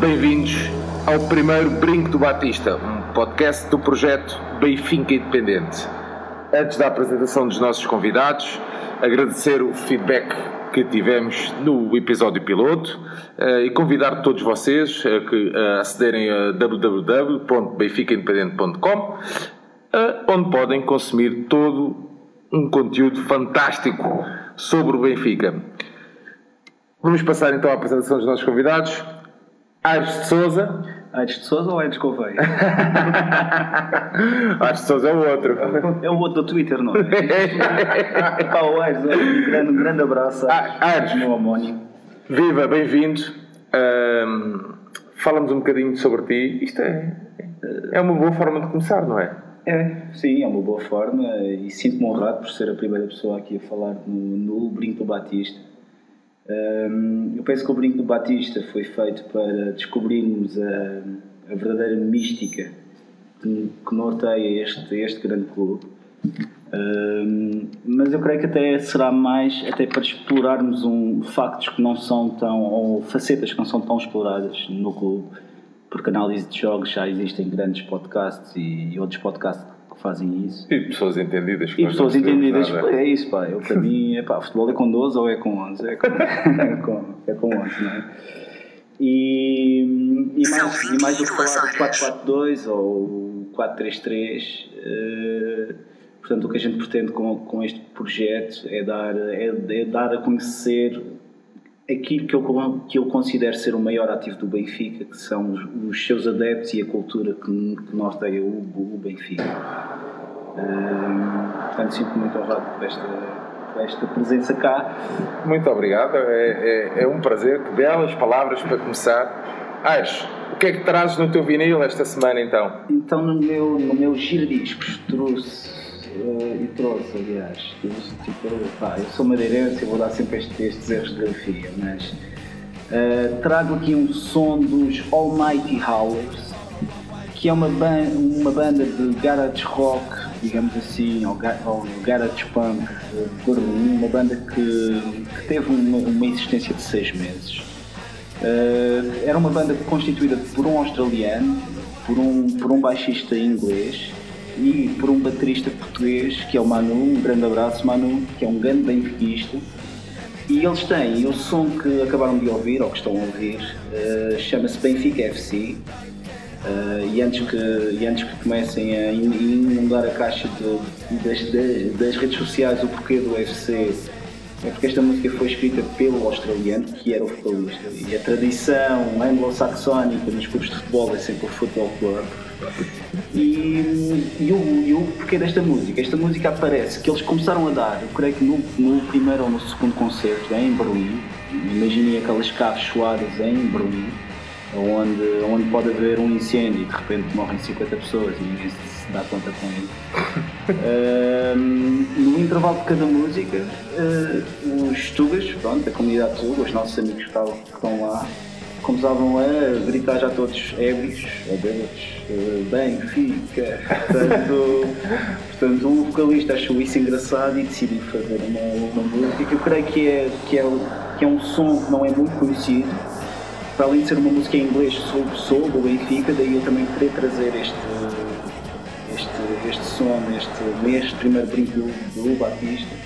Bem-vindos ao primeiro Brinco do Batista, um podcast do projeto Benfica Independente. Antes da apresentação dos nossos convidados, agradecer o feedback que tivemos no episódio piloto eh, e convidar todos vocês a que a acederem a www.benficaindependente.com eh, onde podem consumir todo um conteúdo fantástico sobre o Benfica. Vamos passar então à apresentação dos nossos convidados. Aires de Souza. Aires de Souza ou Aires Gouveia? Aires de Souza é o outro. É o outro do Twitter, não é? Pá, o Aires, um grande, um grande abraço Ah, Aires. meu homónimo. Viva, bem-vindo. Ahm, Fala-nos um bocadinho sobre ti. Isto é, é uma boa forma de começar, não é? É, sim, é uma boa forma e sinto-me honrado por ser a primeira pessoa aqui a falar no, no Brinco do Batista. Eu penso que o Brinco do Batista foi feito para descobrirmos a, a verdadeira mística que, que norteia este, este grande clube. Hum, mas eu creio que até será mais até para explorarmos um, factos que não são tão, ou facetas que não são tão exploradas no clube, porque análise de jogos já existem grandes podcasts e, e outros podcasts fazem isso. E pessoas entendidas. E pessoas entendidas, pá, é isso, pá. Eu, para mim, é pá, futebol é com 12 ou é com 11? É com, é com, é com 11, não é? E, e, mais, e mais do que falar do 4-4-2 ou 4-3-3, eh, portanto, o que a gente pretende com, com este projeto é dar, é, é dar a conhecer aquilo que eu, que eu considero ser o maior ativo do Benfica, que são os, os seus adeptos e a cultura que, que norteia o, o Benfica. Hum, portanto, sinto-me muito honrado por esta, por esta presença cá. Muito obrigado. É, é- é um prazer. Que belas palavras para começar. Aires, o que é que trazes no teu vinil esta semana então? Então, no meu, no meu giradiscos, trouxe, eh, e trouxe, aliás, tipo, pá, eu sou madeirense, eu vou dar sempre este- estes erros de grafia, mas eh, trago aqui um som dos Almighty Howlers, que é uma, ban uma banda de garage rock, digamos assim, ou, ga ou garage punk uma banda que, que teve uma, uma existência de seis meses. Eh, era uma banda constituída por um australiano, por um, por um baixista inglês e por um baterista português, que é o Manu, um grande abraço Manu, que é um grande benfiquista. E eles têm o som que acabaram de ouvir, ou que estão a ouvir, eh, chama-se Benfica FC. Eh, e, antes que, e antes que comecem a in- inundar a caixa de- das, das- das redes sociais o porquê do UFC, é porque esta música foi escrita pelo australiano, que era o vocalista. E a tradição anglo-saxónica nos clubes de futebol é sempre o Football Club. E, e, porquê desta música? Esta música aparece que eles começaram a dar, eu creio que no, no primeiro ou no segundo concerto em Berlim, imaginem aquelas carros suadas em Berlim, onde, onde pode haver um incêndio e de repente morrem 50 pessoas e ninguém se dá conta com isso. Ahm, no intervalo de cada música, ah, os tugas, pronto, a comunidade tuga, os nossos amigos que estão lá, começavam a gritar já todos ébrios, ou bêbados, eh, Benfica. Portanto, portanto, o vocalista achou isso engraçado e decidiu fazer uma, uma música que eu creio que é, que, é, que é um som que não é muito conhecido. Para além de ser uma música em inglês sobre, sobre o Benfica, daí eu também queria trazer este, este, este som neste, neste primeiro brinco do, do Batista.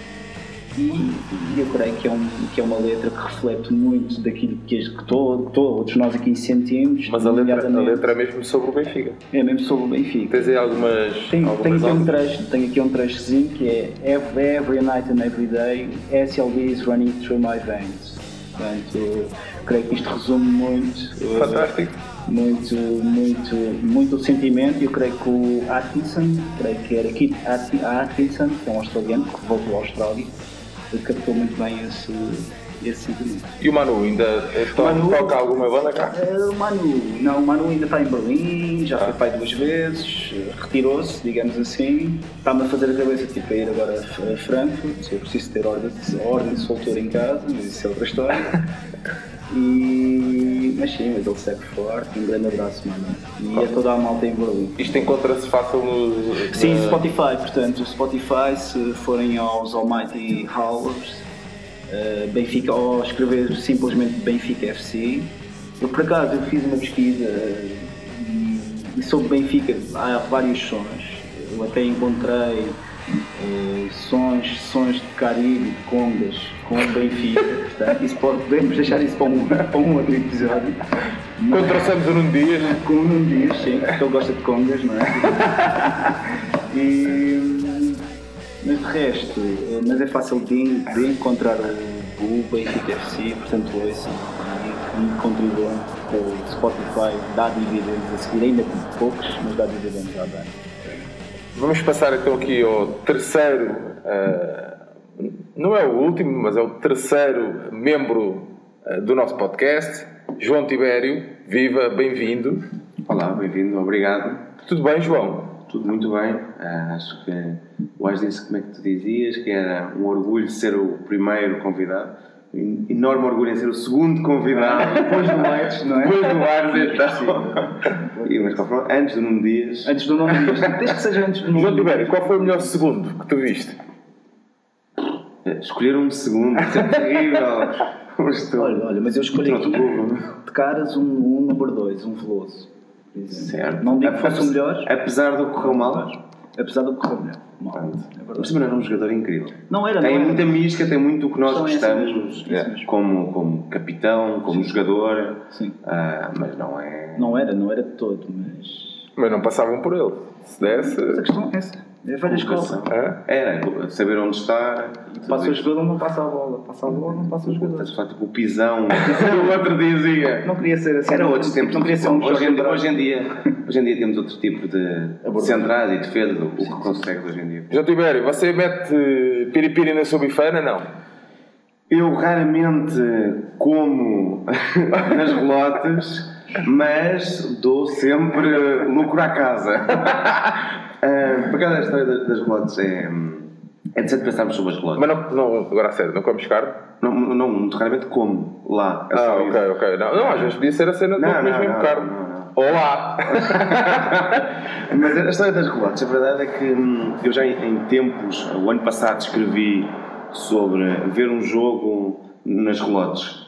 E, e eu creio que é, um, que é uma letra que reflete muito daquilo que, que todo- todos nós aqui sentimos. Mas a letra, a letra é mesmo sobre o Benfica. é mesmo sobre o Benfica. Tens aí algumas. Tenho, algumas aqui um trecho, tenho aqui um trechozinho que é every, every night and every day SLB is running through my veins. Portanto, creio que isto resume muito. eh, Fantástico. muito, muito, muito sentimento eu creio que o Atkinson, creio que era Kit Atki- Atkinson, que é um australiano que voltou à Austrália, captou muito bem esse, esse sentimento. E o Manu ainda to- Manu- toca alguma banda cá? Eh, O Manu, não, o Manu ainda está em Berlim, já foi Ah. pai duas vezes, retirou-se, digamos assim. Está-me a fazer a cabeça tipo, a ir agora a Frankfurt. Eu preciso ter ordem de, ordem de solteiro em casa, mas isso é outra história. E, mas sim, mas ele segue forte. Um grande abraço, Manu. E a toda a malta em Berlim. Isto encontra-se fácil no. Sim, na- Spotify, portanto, o Spotify, se forem aos Almighty Howlers, eh, Benfica, ou escrever simplesmente Benfica FC. Eu, por acaso, eu fiz uma pesquisa eh, e, e sobre Benfica há vários sons. Eu até encontrei eh, sons, sons de Caribe, de congas, com o Benfica. Portanto, isso pode, podemos deixar isso para um, para um outro episódio. Quando trouxemos o Nuno Dias, Com o Nuno Dias, sim, porque ele gosta de congas, não é? e, mas de resto, eh, mas é fácil de, de encontrar o, o Benfica FC, portanto ouçam e, e contribuam com o Spotify, dá dividendos a seguir, ainda com poucos, mas dá dividendos à banda. Vamos passar então aqui ao terceiro. eh, não é o último, mas é o terceiro membro eh, do nosso podcast, João Tibério. Viva, bem-vindo. Olá, bem-vindo, obrigado. Tudo bem, João? Tudo muito bem. Ah, acho que o Ais disse como é que tu dizias, que era um orgulho ser o primeiro convidado. Enorme orgulho em ser o segundo convidado. Depois do Aires, não é? Depois do Ars, então. E, mas, qual foi? antes do Nuno Dias. Antes do nome disto, desde que seja antes do nome João Tibério, qual foi o melhor segundo que tu viste? Escolher um segundo, isso é terrível. Olha, olha, mas eu escolhi aqui burro. de caras um, um número 2, um veloso. Certo. Não digo que fosse o melhor, Apesar do que correu mal. apesar do que correu melhor. Mal. Pronto. É Mas também era um jogador incrível. Não era, Tem não era. muita mística, tem muito o que nós gostamos é, como, como capitão, como jogador, Sim. ah, mas não é. Não era, não era de todo, mas. Mas não passavam por ele. Se desse. Mas a questão é essa. É a velha colocação. escola. É? Era saber onde está. Passa o jogador, não passa a bola. Passa a bola, não passa o jogador. Estás a falar tipo o pisão. o outro dizia. Não queria ser assim. Era outros tempos. Não queria ser um hoje, em, jogador. hoje, em dia, hoje em dia temos outro tipo de centrais e defesa do o que consegues hoje em dia. João Tibério, você mete piripiri na sua bifana? Não. Eu raramente como nas relotes, mas dou sempre lucro à casa. Ah, Por causa da história das, das relotes, é, é decente pensarmos sobre as relotes. Mas não, não, agora a sério, não comes carne? Não, não, muito raramente como lá. É Ah, ok, ok. Não, não, às vezes podia ser a cena de não, comer mesmo carne. Olá! Mas a história das relotes, a verdade é que hum, eu já em, em tempos, o ano passado, escrevi sobre ver um jogo nas relotes.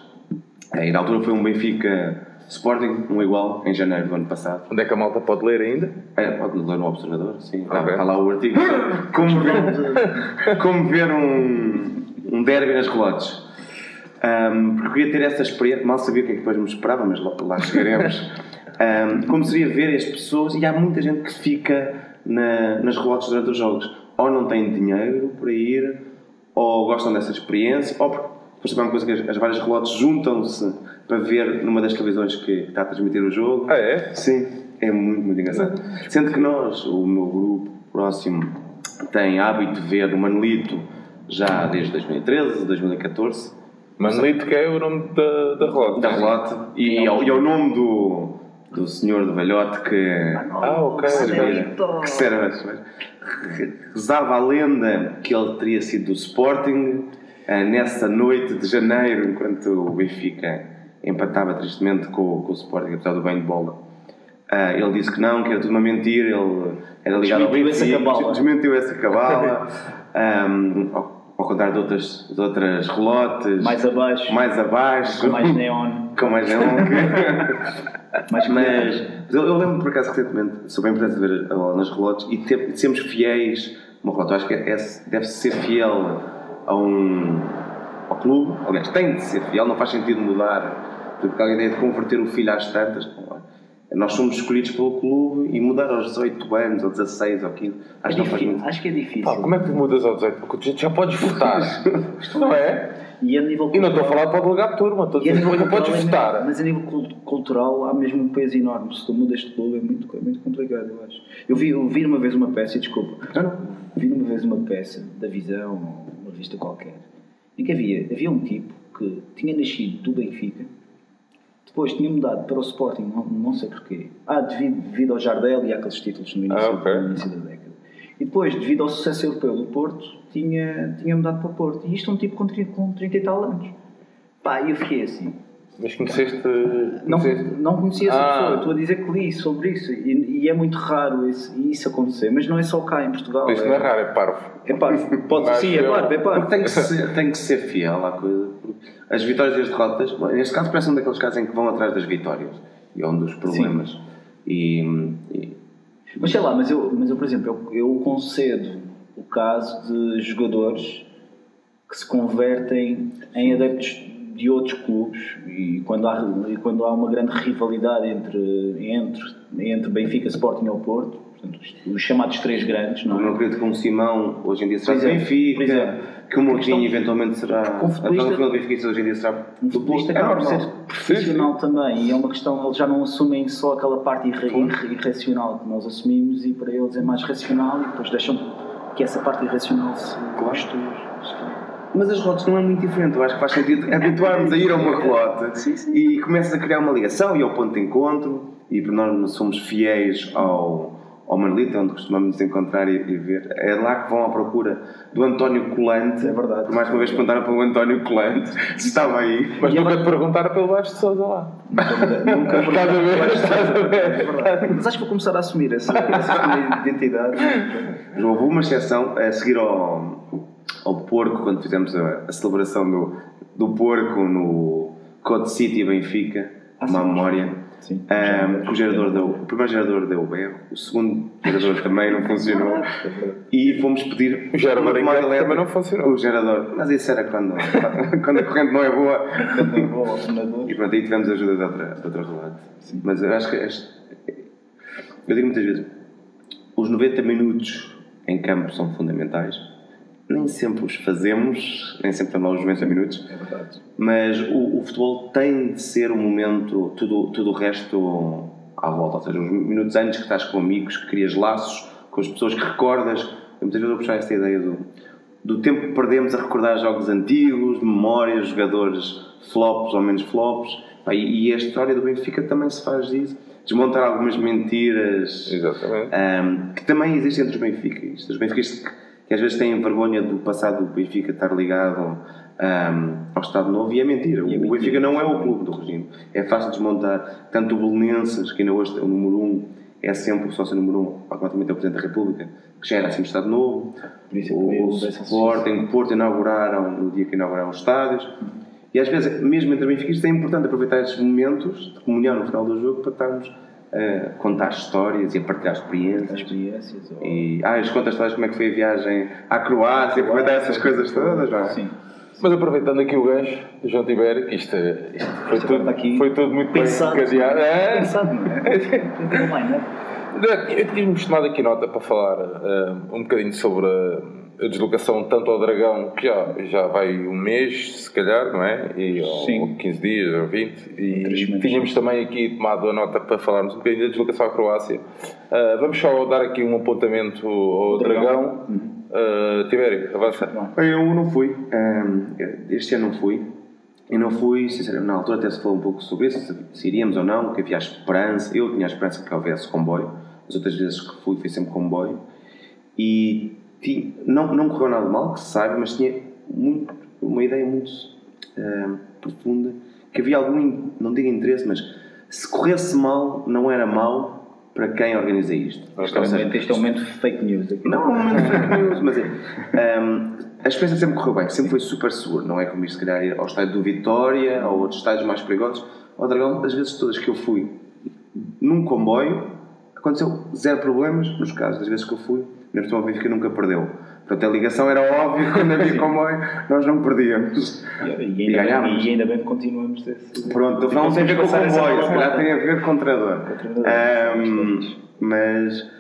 E na altura foi um Benfica Sporting, um igual, em janeiro do ano passado. Onde é que a malta pode ler ainda? É, pode ler no Observador, sim. Está, Ok. está lá o artigo. Como ver, como ver um, um derby nas relotes. Um, porque queria ter essa experiência, mal sabia o que é que depois me esperava, mas lá, lá chegaremos. Um, como seria ver as pessoas, e há muita gente que fica na- nas relotes durante os jogos, ou não tem dinheiro para ir, ou gostam dessa experiência, ou porque depois também é uma coisa que as, as várias relotes juntam-se para ver numa das televisões que está a transmitir o jogo. Ah, é? Sim, é muito, muito engraçado. Sendo que nós, o meu grupo próximo, tem hábito de ver o Manolito já desde 2013, 2014, Manolito, que é o nome da, da relógio. da relote, e é, o- e é o nome do, do senhor do velhote que. Ah, ok. que Manolito. que serve, rezava a lenda que ele teria sido do Sporting eh, nessa noite de janeiro, enquanto o Benfica empatava tristemente com, com o Sporting, apesar do bem de bola. Ah, ele disse que não, que era tudo uma mentira, ele era ligado ao Desmentiu essa Benfica, cabala. desmentiu essa cabala, Ahm, ao, ao contrário de outras, de outras relotes, Mais abaixo, mais abaixo, com mais neon. com mais neon. Mais mas mas eu, eu lembro por acaso recentemente sobre a importância de ver a bola nas relotes e ter, de sermos fiéis uma. Eu acho que é, deve ser fiel a um ao clube. Aliás, tem de ser fiel, não faz sentido mudar. Porque a ideia de converter o filho às tantas. Nós somos escolhidos pelo clube e mudar aos 18 anos, ou 16, ou 15. É Acho que não faz difícil, acho que é difícil. Pá, como é que tu mudas ao 18? Porque tu já podes votar. Isto não é? E a nível E não estou a cultural- falar para o delegado de turma, estou a dizer que podes cultural é votar. Mas a nível cul- cultural há mesmo um peso enorme. Se tu mudas de clube é muito, é muito complicado, eu acho. Eu vi, eu vi uma vez uma peça, desculpa, vi uma vez uma peça da Visão, revista qualquer, em que havia, havia um tipo porque tinha nascido do Benfica, depois tinha mudado para o Sporting, não, não sei porquê. Ah, devido, devido ao Jardel e àqueles títulos no início, Ah, ok. no início da década. E depois, devido ao sucesso europeu do Porto, tinha, tinha mudado para o Porto. E isto é um tipo com 30, com 30 e tal anos. Pá, eu fiquei assim. Mas conheceste. Não, conheceste- não conhecia essa Ah. pessoa, eu estou a dizer que li sobre isso. E, e é muito raro isso, isso acontecer, mas não é só cá em Portugal. Isso não é raro, é parvo. É pá, pode Mas sim, é claro, é Porque pá. tem que, ser, tem que ser fiel à coisa. As vitórias e as derrotas, neste caso, parece um daqueles casos em que vão atrás das vitórias. E é um dos problemas. E, e- Mas sei lá, mas eu, mas eu por exemplo, eu, eu concedo o caso de jogadores que se convertem em adeptos de outros clubes e quando há, e quando há uma grande rivalidade entre, entre, entre Benfica, Sporting ou Porto, portanto, os, os chamados três grandes, não o é? meu querido como Simão, hoje em dia será exemplo, Benfica. exemplo. Que o Mourinho eventualmente será. Com futebolista- Então, o Benfica hoje em dia será. Um futebolista acaba por ser profissional também e é uma questão, eles já não assumem só aquela parte irra- irra- irracional que nós assumimos e para eles é mais racional e depois deixam que essa parte irracional se goste. Mas as rotas não é muito diferente. Eu acho que faz sentido habituarmos a ir a uma rota e começas a criar uma ligação e ao ponto de encontro. E nós somos fiéis ao, ao Manolito, onde costumamos nos encontrar e, e ver. É lá que vão à procura do António Colante. É verdade. Por mais uma vez perguntaram pelo António Colante se estava aí. Mas E nunca agora- te perguntaram pelo Baixo de Sousa lá. Nunca Estás a ver? Estás a ver? É. Mas acho que vou começar a assumir essa, essa identidade. Houve uma exceção a seguir ao, ao porco, quando fizemos a, a celebração do, do porco no Code City Benfica, Ah, uma sim. memória. Sim. Ahm, o, gerador deu, o primeiro gerador deu berro, o segundo gerador também não funcionou e fomos pedir O gerador uma elétrica. também não funcionou. O gerador, mas isso era quando, quando a corrente não é boa. E pronto, aí tivemos a ajuda de outra, de outra relate. Mas eu acho que. eu digo muitas vezes: os 90 minutos em campo são fundamentais. Nem sempre os fazemos, nem sempre lá os 90 minutos. É verdade. Mas o, o futebol tem de ser um momento, tudo, tudo o resto à volta. Ou seja, os minutos antes que estás com amigos, que crias laços com as pessoas que recordas. Eu muitas vezes vou puxar esta ideia do, do tempo que perdemos a recordar jogos antigos, memórias, jogadores flops ou menos flops. E, e a história do Benfica também se faz disso. Desmontar algumas mentiras um, que também existem entre os benfiquistas. Os benfiquistas que, às vezes têm vergonha do passado do Benfica estar ligado um, ao Estado Novo e é mentira. O, E é o mentira. Benfica não é o clube do regime. É fácil desmontar. Tanto o Belenenses, que ainda hoje é o número 1, um, é sempre o sócio número 1, um, automaticamente é o Presidente da República, que já era assim o Estado Novo. É o Sporting, o Porto inauguraram no dia que inauguraram os estádios. E às vezes, mesmo entre benfiquistas, é importante aproveitar esses momentos de comunhão no final do jogo para estarmos a contar histórias e a partilhar As experiências. experiências. ou- E, ah, as contas todas como é que foi a viagem à Croácia, aproveitar essas coisas todas, não é? Sim. Mas aproveitando aqui o gancho do João Tibério, que isto, isto foi, tudo, aqui foi tudo muito pensado. bem encadeado. É? Pensado, não é? É? Eu tinha-me tomado aqui nota para falar eh, um bocadinho sobre a, a deslocação tanto ao Dragão, que já, já vai um mês, se calhar, não é? E, ou, Sim. ou 15 dias, ou 20. Três E tínhamos também aqui tomado a nota para falarmos um bocadinho da deslocação à Croácia. Eh, vamos só dar aqui um apontamento ao Dragão. Dragão. Tibério, avança. Eu não fui, hum, este ano não fui. Eu não fui, sinceramente, na altura até se falou um pouco sobre isso, se, se iríamos ou não, que havia a esperança. Eu tinha a esperança que houvesse comboio. As outras vezes que fui, fui sempre comboio. E ti- não, não correu nada mal, que se saiba, mas tinha muito- uma ideia muito hum, profunda, que havia algum, não digo interesse, mas se corresse mal, não era mal para quem organiza isto. É um momento- este é um momento de fake news aqui. Não, é fake news, mas é. um, a experiência sempre correu bem, sempre foi super seguro. Não é como ir, se calhar, ir ao estádio do Vitória ou outros estádios mais perigosos. Ao Dragão, das vezes todas que eu fui num comboio, aconteceu zero problemas. Nos casos das vezes que eu fui, na Portugal Benfica nunca perdeu. Portanto, a ligação era óbvia quando havia comboio, nós não perdíamos. E, e ainda ganhámos. bem, e ainda bem que continuamos desse. Pronto, afinal não tem a ver com o comboio, se calhar tem a ver com o treinador. Ahm, mas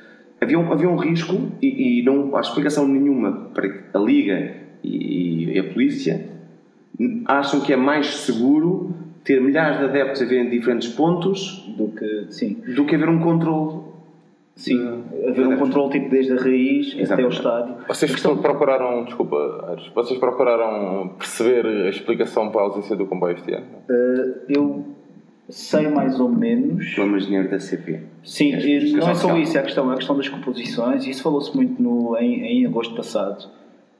havia um, havia um risco e, e não há explicação nenhuma para que a Liga e, e a polícia acham que é mais seguro ter milhares de adeptos a ver em diferentes pontos Do que, sim. do que haver um controle Sim, haver um controle tipo desde a raiz até o Exatamente. estádio. Vocês questão- procuraram, desculpa, vocês procuraram perceber a explicação para a ausência do comboio este ano? Eh, eu sei mais ou menos. De dinheiro da CP. Sim, e não é só isso, é a questão, é a questão das composições. Isso falou-se muito no, em, em agosto passado.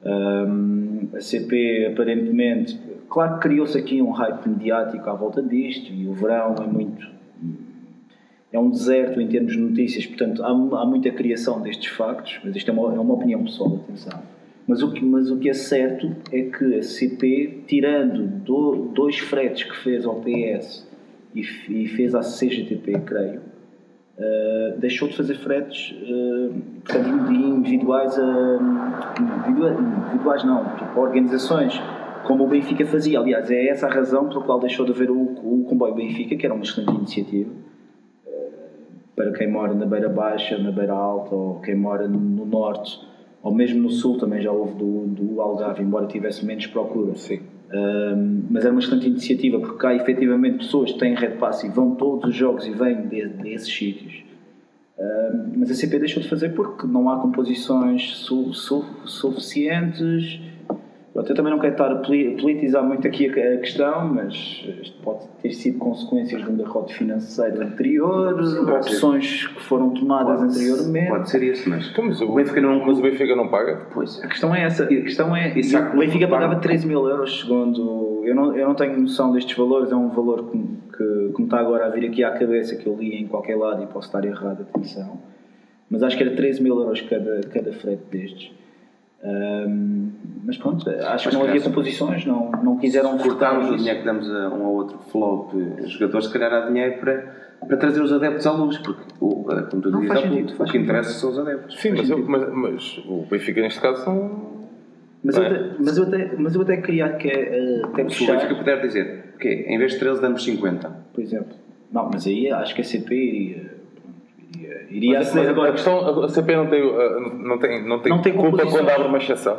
Ahm, a CP aparentemente, claro que criou-se aqui um hype mediático à volta disto e o verão é muito. É um deserto em termos de notícias, portanto há, há muita criação destes factos, mas isto é uma, é uma opinião pessoal, atenção. Mas o, que, mas o que é certo é que a CP, tirando do- dois fretes que fez ao PS e, e fez à CGTP, creio, Uh, deixou de fazer fretes uh, individuais a individua- individuais não, tipo, a organizações como o Benfica fazia. Aliás, é essa a razão pela qual deixou de haver o, o comboio Benfica, que era uma excelente iniciativa para quem mora na beira baixa, na beira alta, ou quem mora no norte, ou mesmo no sul também já houve do, do Algarve, embora tivesse menos procura. Sim. Um, mas era uma excelente iniciativa porque há efetivamente pessoas que têm Red Pass e vão todos os jogos e vêm de- desses sítios. Um, mas a CP deixou de fazer porque não há composições su- su- suficientes. Pronto, eu também não quero estar a poli- politizar muito aqui a, questão, mas isto pode ter sido consequências de um derrote financeiro anterior, opções que foram tomadas anteriormente. Pode ser isso, mas. Então, mas, o, Benfica não- mas o Benfica não paga? Pois. A questão é essa. A questão é. E o Benfica pagava paga? 13 mil euros, segundo. Eu não, eu não tenho noção destes valores, é um valor que, que, que me está agora a vir aqui à cabeça, que eu li em qualquer lado e posso estar errado, atenção. Mas acho que era 13 mil euros cada, cada frete destes. Mas pronto, acho Mas que não havia composições, não, não quiseram cortar o dinheiro que damos a um ou outro flop jogadores, se calhar há dinheiro para, para trazer os adeptos à luz, porque, o, como tu Não dizes, sentido, o que interessa são os adeptos. Sim, mas, eu- mas, mas o Benfica neste caso são. Mas, eu É. até, mas, eu até, mas eu até queria que, eh, até Se o Benfica puxar, puder dizer, o quê? Em vez de 13 damos 50. por exemplo. Não, mas aí acho que a CP iria. Iria, Mas, mas agora. a questão, a CP não tem, uh, não tem, não tem, Não tem culpa quando abre uma exceção.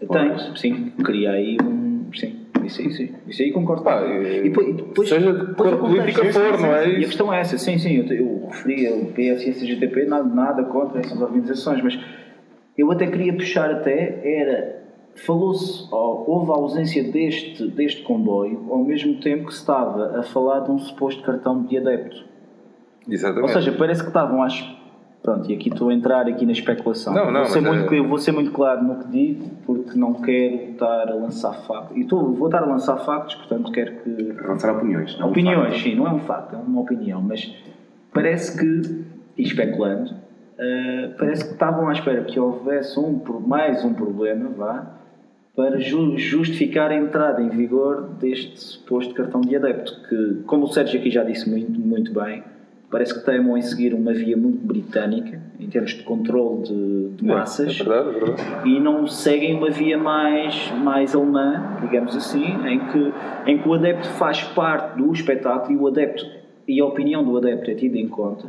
Tem, sim, cria aí um. Sim, isso aí, sim. Isso aí concordo. Pá, e depois, e depois, seja de depois política for, não é. E a questão é essa, sim, sim, eu, eu referia o PS e a CGTP, nada, nada contra essas organizações, mas eu até queria puxar até, era. Falou-se, houve a ausência deste, deste comboio, ao mesmo tempo que se estava a falar de um suposto cartão de adepto. Exatamente. Ou seja, parece que estavam às. Pronto, e aqui estou a entrar aqui na especulação. Não, não, vou, ser muito, é- eu vou ser muito claro no que digo, porque não quero estar a lançar factos. E estou, vou estar a lançar factos, portanto quero que. Lançar opiniões. não Opiniões, factos. sim, não é um facto, é uma opinião, mas parece que, e especulando, eh, parece que estavam à espera que houvesse um, mais um problema, vá, para ju- justificar a entrada em vigor deste suposto cartão de adepto, que, como o Sérgio aqui já disse muito, muito bem, parece que teimam em seguir uma via muito britânica, em termos de controle de, de massas É verdade, é verdade. e não seguem uma via mais, mais alemã, digamos assim, em que, em que o adepto faz parte do espetáculo e o adepto e a opinião do adepto é tida em conta.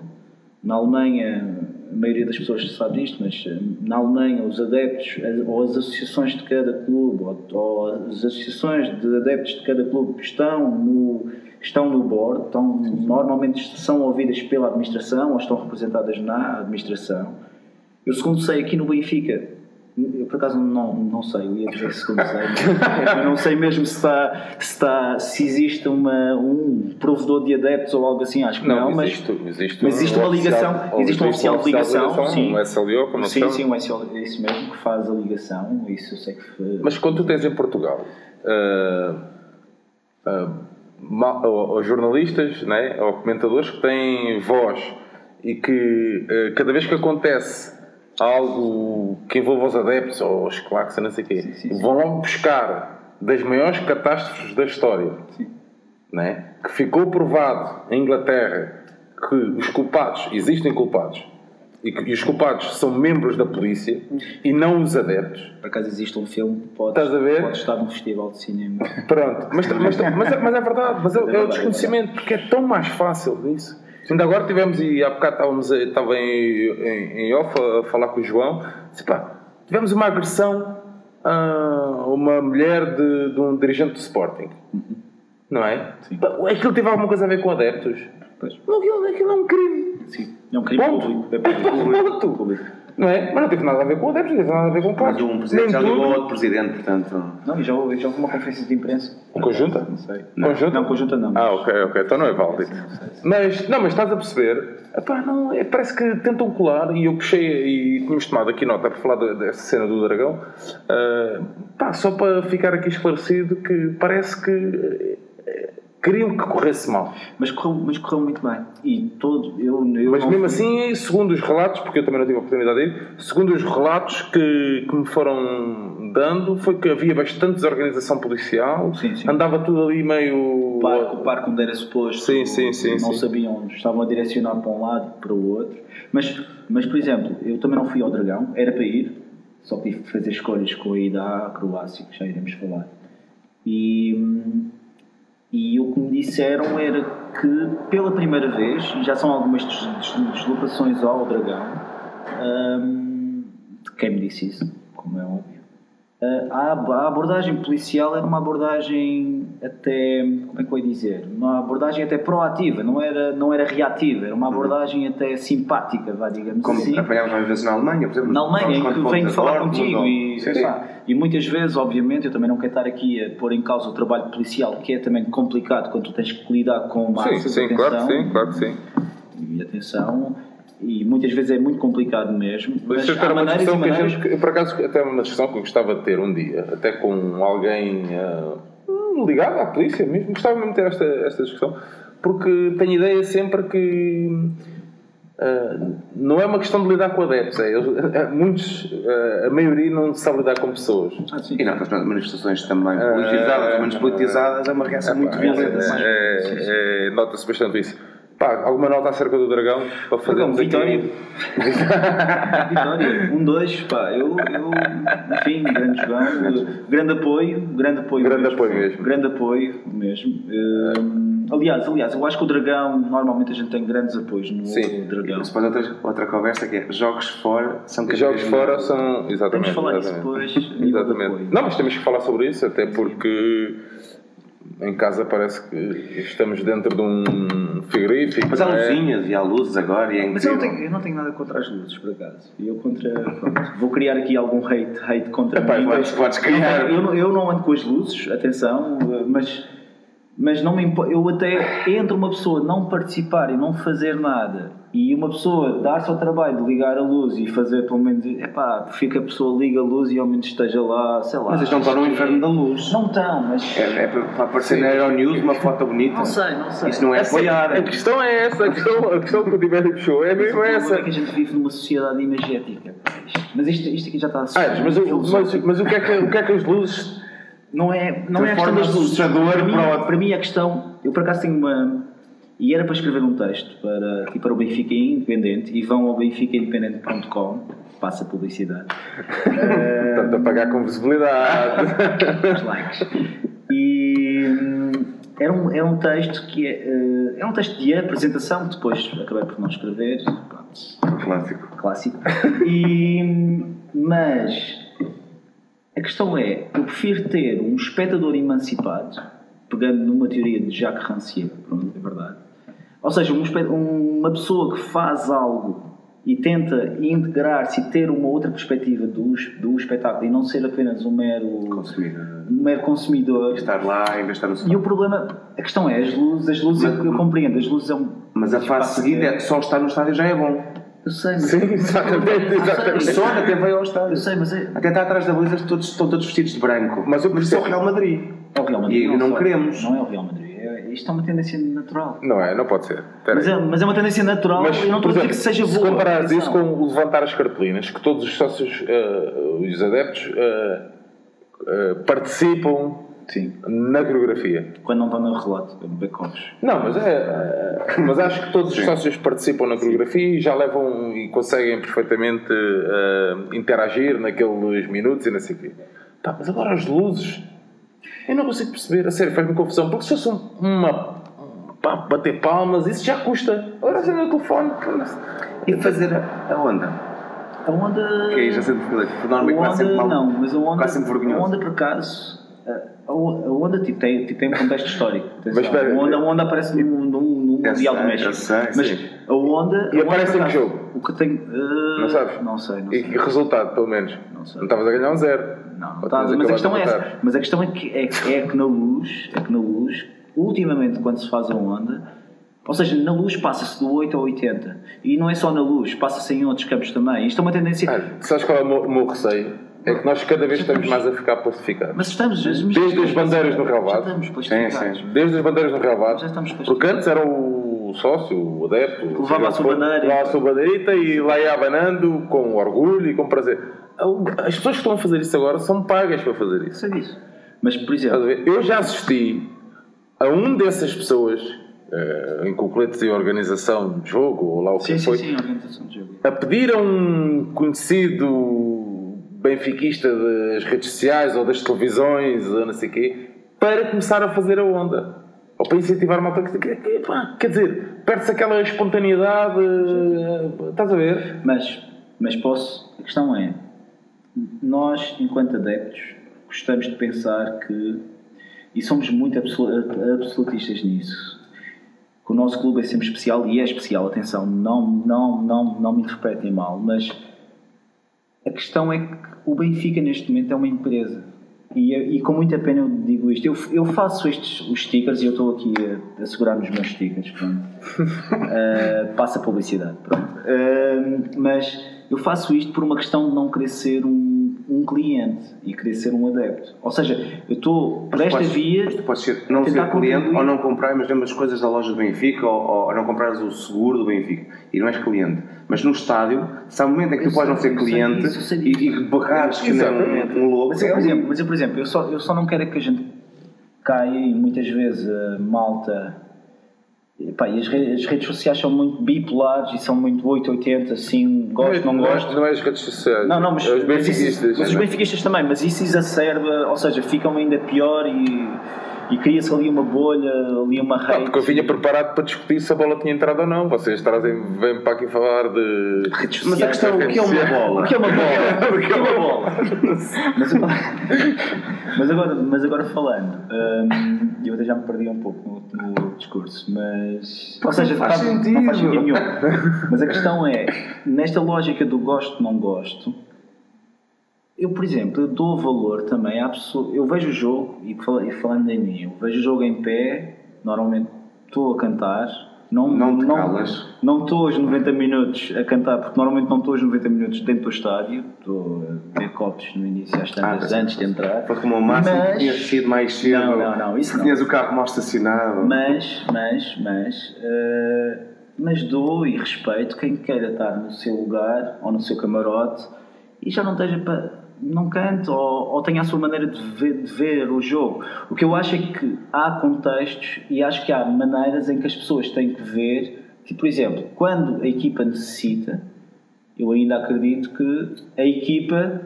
Na Alemanha, a maioria das pessoas sabe disto, mas eh, na Alemanha os adeptos ou as associações de cada clube ou, ou as associações de adeptos de cada clube estão no estão no board, estão, normalmente são ouvidas pela administração ou estão representadas na administração. Eu segundo sei aqui no Benfica, eu por acaso não, não sei, eu ia dizer segundo sei, mas não sei mesmo se, está, se, está, se existe uma, um provedor de adeptos ou algo assim, acho que não, Não, mas existe, existe, mas existe um uma oficial- ligação, existe um oficial de ligação, sim. um SLO, como sim, sim, um SL, é isso mesmo, que faz a ligação, isso eu sei que foi, Mas quando tu tens em Portugal ah, ah, ou, ou jornalistas né, ou comentadores que têm voz e que ah, cada vez que acontece algo que envolva os adeptos ou os claques, não sei o quê, sim, sim. vão logo buscar das maiores catástrofes da história né, que ficou provado em Inglaterra que os culpados, existem culpados, e, que, e os culpados são membros da polícia e não os adeptos. por acaso existe um filme que pode, Estás a ver? pode estar num festival de cinema. Pronto, mas, mas, mas, é- mas é verdade, mas é, é o verdade, desconhecimento, porque é tão mais fácil isso. Ainda agora tivemos, e há bocado estávamos estava em, em, em off a falar com o João, disse, pá, tivemos uma agressão a uma mulher de, de um dirigente do Sporting, não é? Sim. Aquilo teve alguma coisa a ver com adeptos? Pois. Não, Aquilo, aquilo é um crime. Sim. É um crime Ponto. público. É público. Ponto. Público. Não é? Mas não teve nada a ver com adeptos, não teve nada a ver com Mas cargos. um presidente Nem já ligou outro presidente, portanto. Não, e já houve, já houve uma conferência de imprensa. Conjunta? Não sei. Conjunta? Não, conjunta não. Ah, ok, ok. Então não é válido. Mas, não, mas estás a perceber? Epá, não, é, parece que tentam colar e eu puxei e tínhamos tomado aqui nota para falar de- desta cena do dragão. ah, pá, só para ficar aqui esclarecido que parece que queriam que corresse mal. Mas, correu, mas correu muito bem. E todo. Eu, eu Mas mesmo fui- assim, segundo os relatos, porque eu também não tive a oportunidade de ir, segundo os relatos que, que me foram dando, foi que havia bastante desorganização policial, Sim, sim. andava tudo ali meio. o parque, o parque onde era suposto Sim, sim, sim, não sim. sabiam estavam a direcionar para um lado para o outro mas, mas por exemplo eu também não fui ao Dragão era para ir só tive que fazer escolhas com a ida à Croácia que já iremos falar e, hum, e o que me disseram era que pela primeira vez já são algumas des- des- deslocações ao Dragão hum, quem me disse isso como é óbvio a, a abordagem policial era uma abordagem até, como é que eu ia dizer? Uma abordagem até proativa, não era, não era reativa, era uma abordagem até simpática, vá, digamos Como assim. apanhámos às vezes na Alemanha, por exemplo. Na Alemanha, em que venho falar Dortmund, contigo e, Sim, sim. pá, e muitas vezes, obviamente, eu também não quero estar aqui a pôr em causa o trabalho policial, que é também complicado quando tu tens que lidar com massas Sim, sim, de claro que atenção. sim, claro que sim. E atenção, e muitas vezes é muito complicado mesmo, mas, isso era uma maneiras discussão que maneiras... gente, que, por acaso, até uma discussão que eu gostava de ter um dia, até com alguém hum, ligado à polícia mesmo, gostava mesmo de ter esta, esta discussão, porque tenho ideia sempre que ah, não é uma questão de lidar com adeptos, é, eles- ah, muitos, ah, a maioria não sabe lidar com pessoas. Ah. E não, as manifestações também politizadas, ou menos politizadas, é uma reação muito Pá, violenta. mais- é, é, Nota-se bastante isso. Pá, alguma nota acerca do dragão para fazermos aqui? Vitória. Vitória, um, dois, pá, eu, eu enfim, grande jogão, grande apoio, grande apoio Grande apoio mesmo. Grande apoio mesmo. Hum, aliás, aliás, eu acho que o Dragão, normalmente a gente tem grandes apoios no Sim. Dragão. Depois outra, outra conversa que é jogos fora são cada Jogos fora são. Exatamente. Temos que falar isso exatamente. depois, Exatamente. Não, mas temos que falar sobre isso, até porque em casa parece que estamos dentro de um frigorífico. Mas há é? luzinhas e há luzes agora e é Mas eu não, tenho, eu não tenho nada contra as luzes, por acaso. E eu contra. pronto, vou criar aqui algum hate, hate contra Epá, mim. podes- podes criar. Eu, não- eu não ando com as luzes, atenção, mas, mas não me impo- eu até entre uma pessoa não participar e não fazer nada e uma pessoa dar-se ao trabalho de ligar a luz e fazer pelo menos. Epá, prefiro que a pessoa ligue a luz e ao menos esteja lá, sei lá. Mas eles não estão no inferno da luz. Não estão, mas. É, é para aparecer na Euronews uma foto bonita. Não sei, não sei. Isso não é Assim, apoiar. A questão é essa, a questão, a questão que o Tibério puxou é mesmo O essa. problema é que a gente vive numa sociedade imagética. Mas isto, isto aqui já está a Ah, mas, o- mas, mas o, que é que, o que é que as luzes. Não é, não é a questão das luzes. Para mim, para o- para mim a questão. Eu por acaso tenho uma. E era para escrever um texto para, aqui para o Benfica Independente e vão ao benficaindependente.com, passa publicidade, Portanto, a pagar com visibilidade. os likes. E hum, era um, era um texto que é, é um texto de apresentação que depois acabei por não escrever. Pronto, Clássico. clássico. E, mas a questão é, eu prefiro ter um espectador emancipado, pegando numa teoria de Jacques Rancière, pronto, é verdade. Ou seja, um uma pessoa que faz algo e tenta integrar-se e ter uma outra perspectiva do, do espetáculo e não ser apenas um mero, Consumidor. um mero consumidor. Estar lá estar no E sofá. o problema, a questão é, as luzes, as luzes eu, eu compreendo, as luzes é um. Mas a fase seguinte é só estar no estádio já é bom. Eu sei, mas. Sim, exatamente, exatamente. Só até veio ao estádio. Eu sei, mas é. Até está atrás da baliza, todos, estão todos vestidos de branco. Mas eu isso é o percebo- Real Madrid. É o Real Madrid. E não só- queremos. Não é o Real Madrid. É, isto é uma tendência natural. Não é, não pode ser. Mas é, mas é uma tendência natural Mas, e não estou a dizer que seja se boa. comparares isso com o levantar as cartolinas, que todos os sócios, eh, os adeptos, eh, eh, participam Sim. na coreografia. Quando não estão no relato, é back-office. Não, mas é. eh, mas acho que todos os sócios participam na coreografia e já levam e conseguem perfeitamente eh, interagir naqueles minutos e não sei o quê. Pá, mas agora as luzes. Eu não consigo perceber, a sério, faz-me confusão. Porque se fosse um- uma. Pá, bater palmas, isso já custa. Agora assim no telefone. E fazer a, a onda. A onda. Que aí já sempre por norma a quase sempre onda mal. não, mas a onda, quase sempre a vergonhoso. onda por acaso. A o- a onda tipo, tem, tipo, tem um contexto histórico. Mas espera, a, onda, a onda aparece num, Mundial do México. sei, mas sim. a onda. E a aparece em que jogo? O que tem. uh, Não sabes? Não sei, não E sei. resultado, pelo menos? Não sei. Não estavas a ganhar um zero. Não, não tá, mas a questão é essa. Mas a questão é que, é, que- é que na luz, é que na luz, ultimamente quando se faz a onda, ou seja, na luz passa-se do 8 ao 80. E não é só na luz, passa-se em outros campos também. Isto é uma tendência. Ah, sabes qual é o meu, o meu receio? É que nós cada vez estamos mais a ficar plastificados. Mas estamos. Desde as bandeiras no relvado. Já estamos plastificados. Sim, Desde as bandeiras no relvado. Já estamos Porque antes era o sócio, o adepto, Que levava a sua bandeira. levava a sua bandeirita e lá ia abanando com orgulho e com prazer. As pessoas que estão a fazer isso agora são pagas para fazer isso. Sei disso. Mas, por exemplo? Eu já assisti a um dessas pessoas, eh, em coletes de organização de jogo, ou lá o que sim, sim, foi, sim, organização de jogo. a pedir a um conhecido benfiquista das redes sociais ou das televisões ou não sei o quê para começar a fazer a onda. Ou para incentivar uma malta que, quer dizer, perde-se aquela espontaneidade. eh, Estás a ver? Mas, mas posso. A questão é: nós, enquanto adeptos, gostamos de pensar que. E somos muito absolu- absolutistas nisso. Que o nosso clube é sempre especial e é especial, atenção, não, não, não, não me interpretem mal, mas a questão é que o Benfica neste momento é uma empresa. E, e com muita pena eu digo isto. Eu, eu faço estes os stickers e eu estou aqui a, a segurar nos meus stickers. Uh, passa a publicidade. Uh, mas eu faço isto por uma questão de não querer ser um, um cliente e querer ser um adepto. Ou seja, eu estou por esta Podes- via. mas tu podes ser, não ser cliente contribuir. ou não comprar, mas as coisas da loja do Benfica ou, ou não comprares o seguro do Benfica e não és cliente. Mas no estádio, se há um momento em que Eu tu podes não ser sei cliente e, e berrares que Exatamente. um, lobo, Mas é por um- exemplo, mas eu, por exemplo eu, só, eu só não quero é que a gente caia e muitas vezes a malta. Epá, e as, re- as redes sociais são muito bipolares e são muito 880, assim, gosto, não não, é- gosto. não é as redes sociais. Não, não, mas, é os mas, isso- benfiquistas. mas os benfiquistas também, mas isso exacerba, ou seja, ficam ainda pior e, e cria-se ali uma bolha, ali uma Ah, rede. porque eu vinha preparado para discutir se a bola tinha entrado ou não. Vocês trazem, vêm para aqui falar de. redes Mas a questão, o que é uma bola? O que é uma bola? O que é uma bola? mas, agora, mas, agora, mas agora falando, hum, eu até já me perdi um pouco no, no discurso, mas. Ou seja, faz sentido. não faz sentido nenhum. Mas a questão é, nesta lógica do gosto, não gosto, eu, por exemplo, eu dou valor também à pessoa. Eu vejo o jogo, e fal- falando em mim, eu vejo o jogo em pé, normalmente estou a cantar. Não, Não te não, calas. não estou aos 90 minutos a cantar, porque normalmente não estou aos 90 minutos dentro do estádio, estou a ver copos no início às tantas Ah, antes de entrar. Fosse como o máximo Mas- que tinhas sido mais cedo. Não, não, não, isso não. Tinhas o carro mal estacionado. Mas, mas, mas, eh, mas dou e respeito quem queira estar no seu lugar ou no seu camarote e já não esteja para. Não cante ou, ou tenha a sua maneira de ver, de ver o jogo. O que eu acho é que há contextos e acho que há maneiras em que as pessoas têm que ver. Tipo, por exemplo, quando a equipa necessita, eu ainda acredito que a equipa,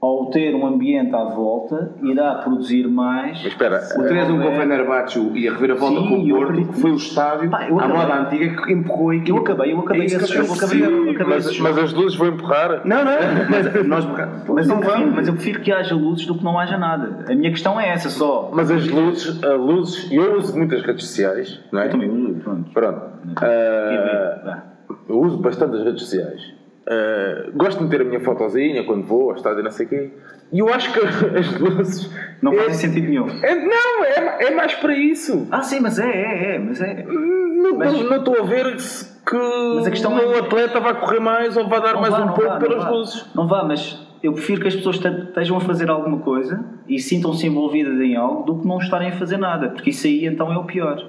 ao ter um ambiente à volta, irá produzir mais. Mas espera, O 3-1 com o Fenerbahçe e a reviravolta Sim, com o Porto acredito. foi o estádio, Pá, à moda antiga, que empurrou a equipa. Eu acabei, eu acabei É que esse jogo, eu acabei, eu acabei mas, mas as luzes vão empurrar. Não, não, mas nós Mas eu, não prefiro, mas eu prefiro que haja luzes do que não haja nada. A minha questão é essa só. Mas as luzes, a luzes, eu uso muitas redes sociais, não é? Eu também uso, pronto. Pronto. Ah, Vá. eu uso bastante as redes sociais. Ah, gosto de meter a minha fotozinha quando vou ao estádio, não sei o quê. E eu acho que as luzes. Não é, fazem sentido nenhum. é- não, é, é mais para isso. Ah, sim, mas é, é, é, mas é. Não estou a ver que questão o é- atleta vai correr mais ou vai dar Não mais vá, um pouco pelas não vá. luzes. Não vá, mas eu prefiro que as pessoas te- estejam a fazer alguma coisa e sintam-se envolvidas em algo do que não estarem a fazer nada, porque isso aí então é o pior.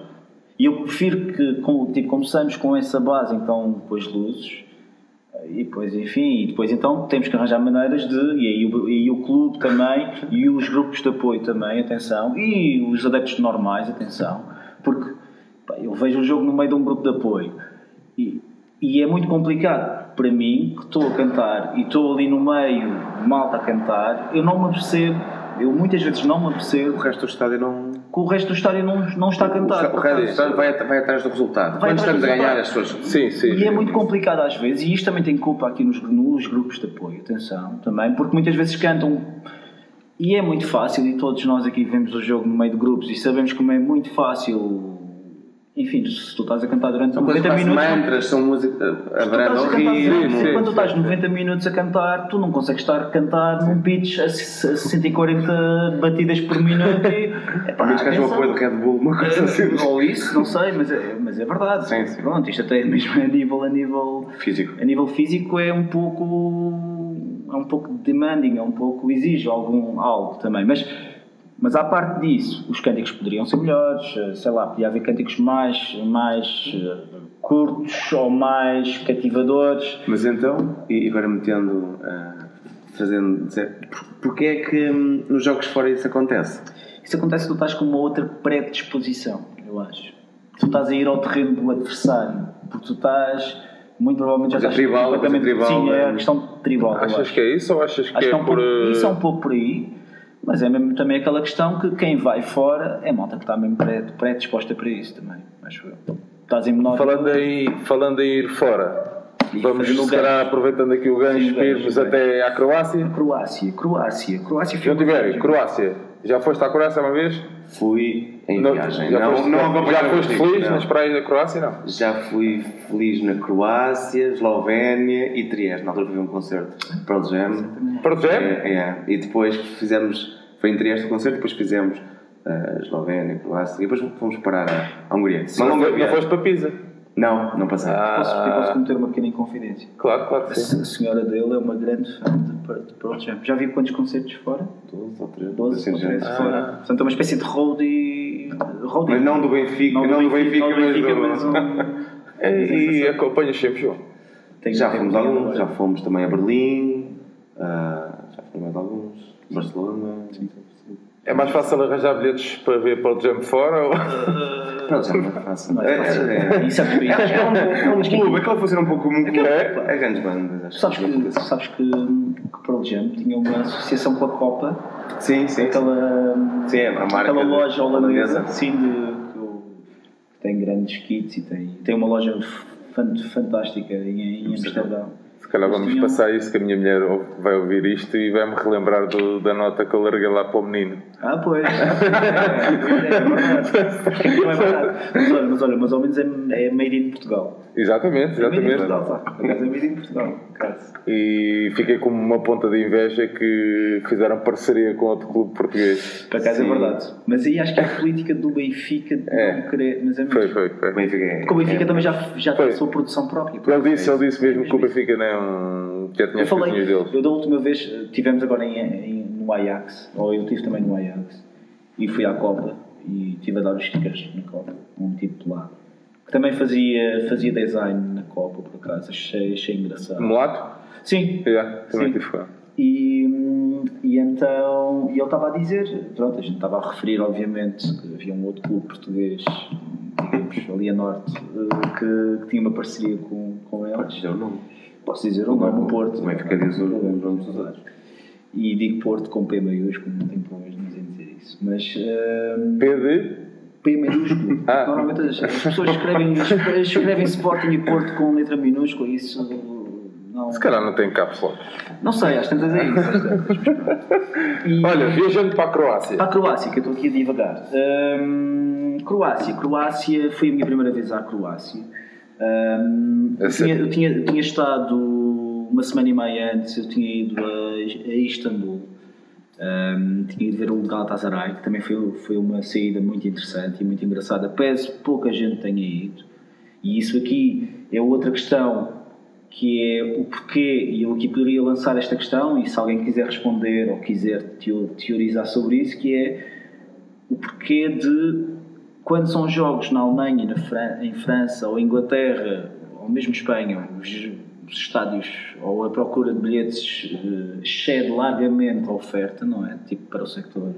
E eu prefiro que tipo, começamos com essa base, então, com as luzes, e depois, enfim, e depois então temos que arranjar maneiras de, e aí, o- e o clube também, e os grupos de apoio também, atenção, e os adeptos normais, atenção, porque eu vejo o jogo no meio de um grupo de apoio e, e é muito complicado para mim, que estou a cantar e estou ali no meio, malta a cantar, eu não me apercebo, eu muitas vezes não me O apercebo resto do estádio não. que o resto do estádio não, não está a cantar. O resto do estádio vai, vai atrás do resultado. Vai Quando estamos a ganhar, as pessoas. Sim, sim. E é muito complicado às vezes, e isto também tem culpa aqui nos, nos grupos de apoio, atenção, também, porque muitas vezes cantam E é muito fácil, e todos nós aqui vemos o jogo no meio de grupos e sabemos como é muito fácil. Enfim, se tu estás a cantar durante São coisas 90 que minutos. mantras, são música. Haverá ritmo. durante- quando tu estás sim, 90 minutos a cantar, tu não consegues estar a cantar num pitch a 140 batidas por minuto e. A menos que haja um apoio de Red Bull, uma coisa assim. Ou isso, não sei, mas é, mas é verdade. Sim, sim. Pronto, isto até é mesmo a nível, a nível Físico. a nível físico é um pouco é um pouco demanding, é um pouco exige algum algo também, mas mas à parte disso, os cânticos poderiam ser melhores, eh, sei lá, podia haver cânticos mais mais eh, curtos ou mais cativadores. Mas então, e agora metendo, ah, fazendo dizer, por- porque é que hum, nos jogos fora isso acontece? Isso acontece tu estás com uma outra predisposição, eu acho. Tu estás a ir ao terreno do adversário, porque tu estás muito provavelmente já estás tribal, completamente tribal, sim, é é. a questão tribal. Achas acho. que é isso ou achas que Acho que é é um por. eh, isso é um pouco por aí, mas é mesmo também aquela questão que quem vai fora é malta que está mesmo pré- predisposta para isso também, acho eu. Estás em menor. Falando em, falando em ir fora, E vamos o gancho. aproveitando aqui o gancho o para irmos o até à Croácia. Croácia, Croácia, Croácia. João Tibério, Croácia. Já foste à Croácia uma vez? Fui em Não- viagem. já não, foste, não já, acompanhei foste o feliz não. nas praias da Croácia? Não. Já fui feliz na Croácia, Eslovénia e Trieste. Na altura fui um concerto Pearl Jam. Para dizer? É, é. E depois fizemos, foi em Trieste o concerto, depois fizemos a Eslovénia, Croácia e depois fomos parar a, a Hungria. Uma Não, não foste para Pisa? Não, não passei. Ah. Posso, posso cometer uma pequena inconfidência? Claro, claro que A sim. a senhora dele é uma grande fã de Pearl- de Pearl Jam. Já viu quantos concertos fora? 12 ou 13, 12 assim ou de 13 gente. fora. Portanto, é uma espécie de roadie. roadie. Mas não do Benfica, não do Benfica, não do Benfica, mas mas do- um. E, acompanhas sempre, João. Já fomos alguns, já fomos também a Berlim, ah, já fomos mais alguns, Barcelona. É mais fácil arranjar bilhetes para ver para o Jam fora ou... Não é fácil. Não é fácil. E sabes que- É um, é um clube, aquela funciona um pouco como um clube. É? É grandes bandas. sabes que, sabes que, que Pearl Jam tinha uma associação com a Copa, Sim, sim. aquela, Sim, é a marca aquela loja holandesa, sim, de, que o- que tem grandes kits e tem, tem uma loja fan- fantástica em, em Amsterdão. Se calhar vamos tinham- passar isso que a minha mulher vai ouvir isto e vai-me relembrar do- da nota que eu larguei lá para o menino. Ah, pois. É, é verdade. Não é verdade. Mas olha, mas, olha, mas ao menos é, é made in Portugal. Exatamente, É exatamente. É made in Portugal. E fiquei com uma ponta de inveja que fizeram parceria com outro clube português. Por acaso é verdade. Mas aí acho que é a política do Benfica de É. não querer. Mas é Foi, mesmo. foi, foi. O Benfica é. Porque o Benfica é- também já, já Foi. tem a sua produção própria. Ele disse, ele disse mesmo que o Benfica não já tinha Eu falei, deles. eu da última vez eh, tivemos agora em, em- no Ajax, ou eu estive também no Ajax, e fui à Copa e estive a dar os stickers na Copa, um tipo de lá. Que também fazia, fazia design na Copa, por acaso, achei, achei engraçado. Mulato? Sim, Já, também Sim. tive e, e então, e ele estava a dizer, pronto, a gente estava a referir, obviamente, que havia um outro clube português, digamos, ali a norte, eh, que, que tinha uma parceria com, com Podes eles. dizer o nome. Posso dizer o nome, o Porto. O Benfica diz o o nome dos outros. E digo Porto com P maiúsculo, não tenho problemas em dizer isso. Mas hum, P de? P. Ah. Normalmente as, as pessoas escrevem, escrevem Sporting e Porto com letra minúscula e isso não. Se calhar não tem cápsula. Não sei, às tantas é isso. E- Olha, viajando para a Croácia. para a Croácia, que eu estou aqui a divagar. Hum, Croácia. Croácia foi a minha primeira vez à Croácia. Hum, É eu, tinha, eu, tinha, eu tinha estado uma semana e meia antes, eu tinha ido a, a Istambul. Hum, tinha ido ver o Galatasaray, que também foi, foi uma saída muito interessante e muito engraçada. Pese pouca gente tenha ido. E isso aqui é outra questão que é o porquê, e eu aqui poderia lançar esta questão, e se alguém quiser responder ou quiser teo- teorizar sobre isso, que é o porquê de quando são jogos na Alemanha, na Fran- em França ou Inglaterra, ou mesmo Espanha, os estádios ou a procura de bilhetes eh, excede largamente a oferta, não é? Tipo para o sector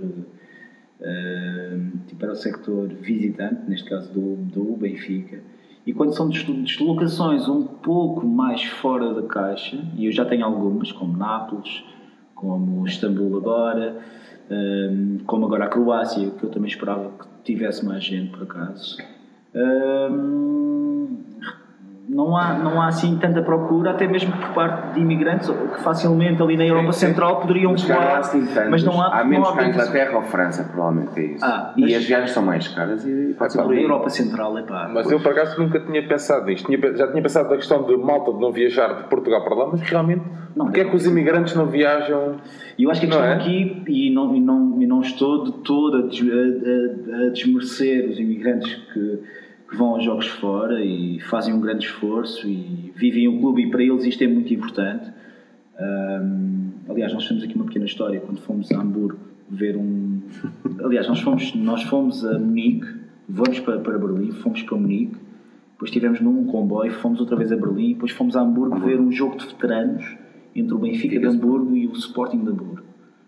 eh, tipo para o sector visitante, neste caso do, do Benfica. E quando são des- deslocações um pouco mais fora da caixa, e eu já tenho algumas, como Nápoles, como Istambul agora, hum, como agora a Croácia, que eu também esperava que tivesse mais gente por acaso, não, há, não há assim tanta procura, até mesmo por parte de imigrantes que facilmente ali na Europa sim. Central poderiam Mas cá não há voar, assim tantos. mas não há, há menos não há que a Inglaterra ou França, provavelmente é isso. Ah, e as viagens são mais caras e pode ser Na por aí. Europa Central, é pá. Mas eu por acaso nunca tinha pensado nisto. Tinha já tinha pensado na questão de malta de não viajar de Portugal para lá, mas realmente, Não, porque é que os imigrantes não viajam? E eu acho que a Não questão é? aqui, e não, e, não, e não estou de todo a, des- a- a- a desmerecer os imigrantes que, que vão aos jogos fora e fazem um grande esforço e vivem o clube, e para eles isto é muito importante. Ahm, aliás, nós temos aqui uma pequena história quando fomos a Hamburgo ver um. Aliás, nós fomos, nós fomos a Munique, vamos para, para Berlim, fomos para Munique, depois estivemos num comboio, fomos outra vez a Berlim, depois fomos a Hamburgo ver um jogo de veteranos entre o Benfica de Hamburgo e o Sporting de Hamburgo.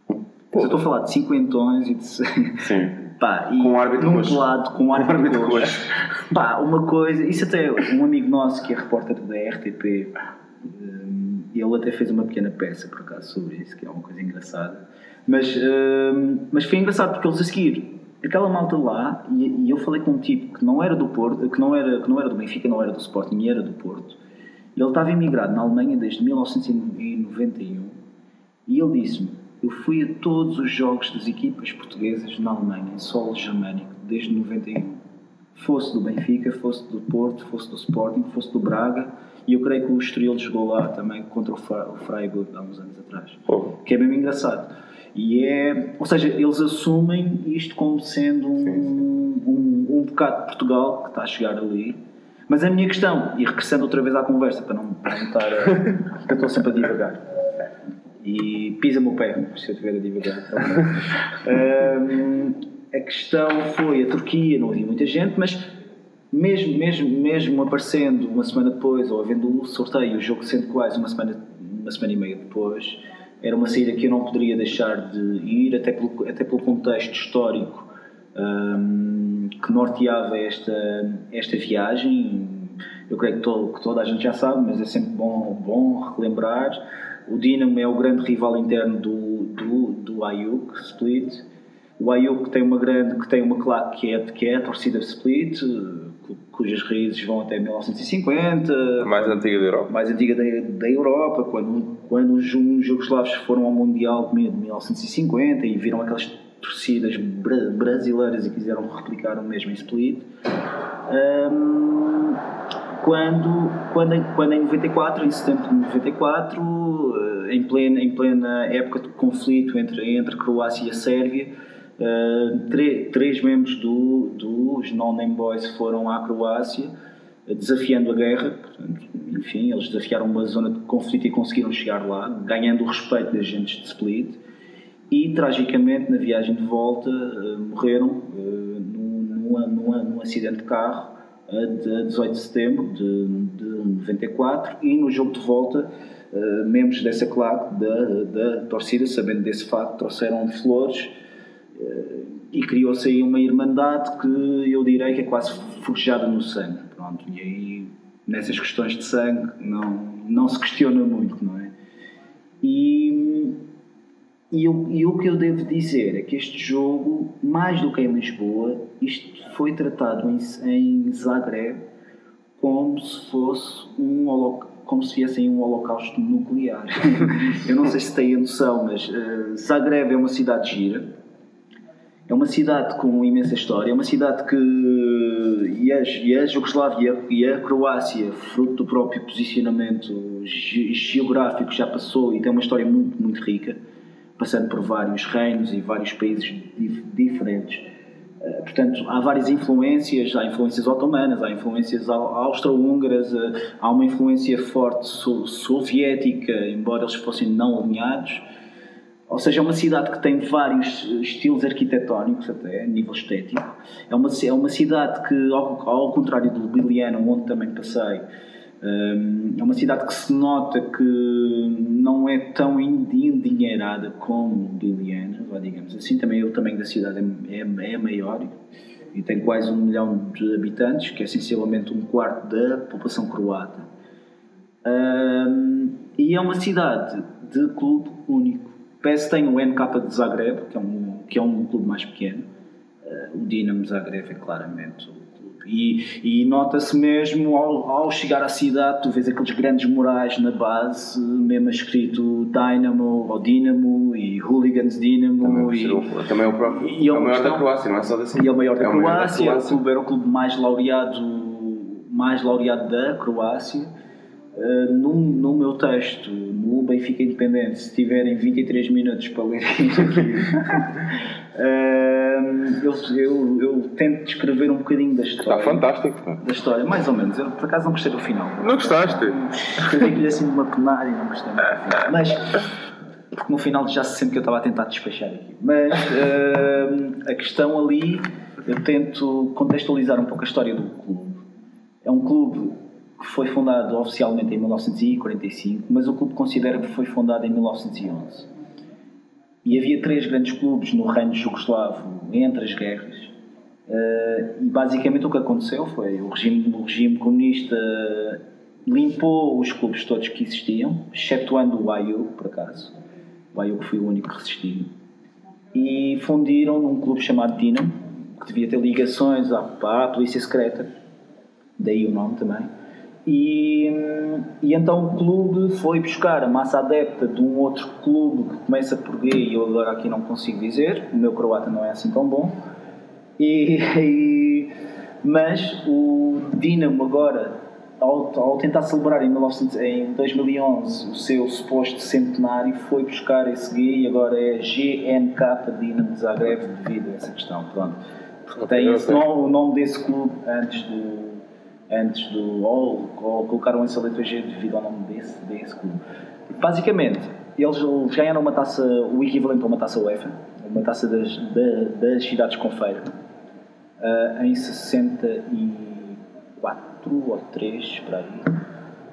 Eu estou a falar de cinquentões e de. Sim. Pá, e Com um árbitro num roxo. lado, com um árbitro, árbitro roxo. roxo. Pá, uma coisa. Isso até um amigo nosso que é repórter da RTP, hum, ele até fez uma pequena peça por acaso sobre isso, que é uma coisa engraçada. Mas, hum, mas foi engraçado porque eles a seguir, aquela malta lá, e, e eu falei com um tipo que não era do Porto, que não era, que não era do Benfica, não era do Sporting, era do Porto. Ele estava imigrado na Alemanha desde 1991 e ele disse-me: Eu fui a todos os jogos das equipas portuguesas na Alemanha, em solo germânico, desde 91. Fosse do Benfica, fosse do Porto, fosse do Sporting, fosse do Braga, e eu creio que o Estoril jogou lá também contra o Fra- o Freiburg há uns anos atrás. Pô, Que é mesmo engraçado. E é, ou seja, eles assumem isto como sendo um, um, um bocado de Portugal que está a chegar ali. Mas a minha questão, e regressando outra vez à conversa, para não, para não estar a. porque eu estou sempre a divagar. E pisa-me o pé, se eu estiver a divagar. Hum, a questão foi a Turquia, não havia muita gente, mas mesmo, mesmo, mesmo aparecendo uma semana depois, ou havendo o sorteio, o jogo sendo quase uma semana, uma semana e meia depois, era uma saída que eu não poderia deixar de ir, até pelo, até pelo contexto histórico hum, que norteava esta, esta viagem. Eu creio que, todo, que toda a gente já sabe, mas é sempre bom, bom relembrar. O Dinamo é o grande rival interno do, do, do Ayuk Split. O Ayuk tem uma grande, que tem uma claque que é, que é a torcida Split, cu- cujas raízes vão até 1950, a mais antiga da Europa. mais antiga da, da Europa, quando, quando os ju- jugoslavos foram ao Mundial de 1950 e viram aquelas torcidas bra- brasileiras e quiseram replicar o mesmo em Split. Ahm, quando, quando, quando em 94, em setembro de 94, eh, em plena, em plena época de conflito entre, entre Croácia e a Sérvia, eh, tre- três membros do, dos No Name Boys foram à Croácia eh, desafiando a guerra. Portanto, enfim, eles desafiaram uma zona de conflito e conseguiram chegar lá, ganhando o respeito das gentes de Split. E, tragicamente, na viagem de volta, eh, morreram eh, num, num, num, num acidente de carro a de 18 de setembro de, de 94 e no jogo de volta eh, membros dessa claque da, da torcida, sabendo desse facto, trouxeram flores eh, e criou-se aí uma irmandade que eu direi que é quase forjada no sangue. Pronto, e aí nessas questões de sangue não, não se questiona muito, não é? E, e, eu- e o que eu devo dizer é que este jogo, mais do que em Lisboa, isto foi tratado em, em Zagreb como se fosse um holoc- como se viesse em um holocausto nuclear. eu não sei se têm a noção, mas eh, Zagreb é uma cidade gira. É uma cidade com imensa história, é uma cidade que e a, e a Jugoslávia e a Croácia, fruto do próprio posicionamento ge- geográfico, já passou e tem uma história muito, muito rica, passando por vários reinos e vários países dif- diferentes. Eh, Portanto, há várias influências, há influências otomanas, há influências au- austro-húngaras, eh, há uma influência forte so- soviética, embora eles fossem não alinhados. Ou seja, é uma cidade que tem vários eh, estilos arquitetónicos, até a nível estético. É uma, é uma cidade que, ao, ao contrário do Biliana, onde também passei, é uma cidade que se nota que não é tão endi- endinheirada como Biliana, vá, digamos assim. Também o tamanho da cidade é, é, é maior e tem quase um milhão de habitantes, que é sensivelmente um quarto da população croata. Hum, e é uma cidade de clube único. PS tem o NK de Zagreb, que é um, que é um clube mais pequeno. Uh, o Dinamo Zagreb é claramente E, e nota-se mesmo ao, ao chegar à cidade, tu vês aqueles grandes murais na base, mesmo escrito Dynamo ou Dinamo e Hooligans Dinamo. Também, e, o- também é o próprio. e é é o maior da Croácia, não é só da e é o maior da É o maior da Croácia, o Croácia. clube era o clube mais laureado, mais laureado da Croácia. Uh, no, no meu texto, no Benfica Independente, se tiverem 23 minutos para ler uh, eu, eu, eu tento descrever um bocadinho da Está história. fantástico. pá. Da história, mais ou menos. Eu por acaso não gostei do final. Não gostaste? Escrevi-lhe assim de uma penária e não gostei muito. Mas porque no final já se sente que eu estava a tentar despachar aqui. Mas hum, a questão ali, eu tento contextualizar um pouco a história do clube. É um clube que foi fundado oficialmente em 1945, mas o clube considera que foi fundado em 1911. E havia três grandes clubes no reino jugoslavo entre as guerras. Eh, e basicamente o que aconteceu foi o regime, o regime comunista limpou os clubes todos que existiam, excetuando o AIU, por acaso. O que foi o único que resistiu. E fundiram num clube chamado Dinamo, que devia ter ligações à, à polícia secreta, daí o nome também. E, e então o clube foi buscar a massa adepta de um outro clube que começa por G e eu agora aqui não consigo dizer, o meu croata não é assim tão bom. E, e- mas o Dinamo agora, ao, ao tentar celebrar em, 1900 em 2011 o seu suposto centenário, foi buscar esse G e agora é GNK Dinamo de Zagreb devido a essa questão. Pronto. Tem Ok, esse o nome desse clube antes do antes do ou, ou colocaram essa letra G devido ao nome desse, desse clube. Basicamente, eles ganharam uma taça, o equivalente a uma taça UEFA, uma taça das, da- das cidades com feira, ah, em 64 ou 3, para aí,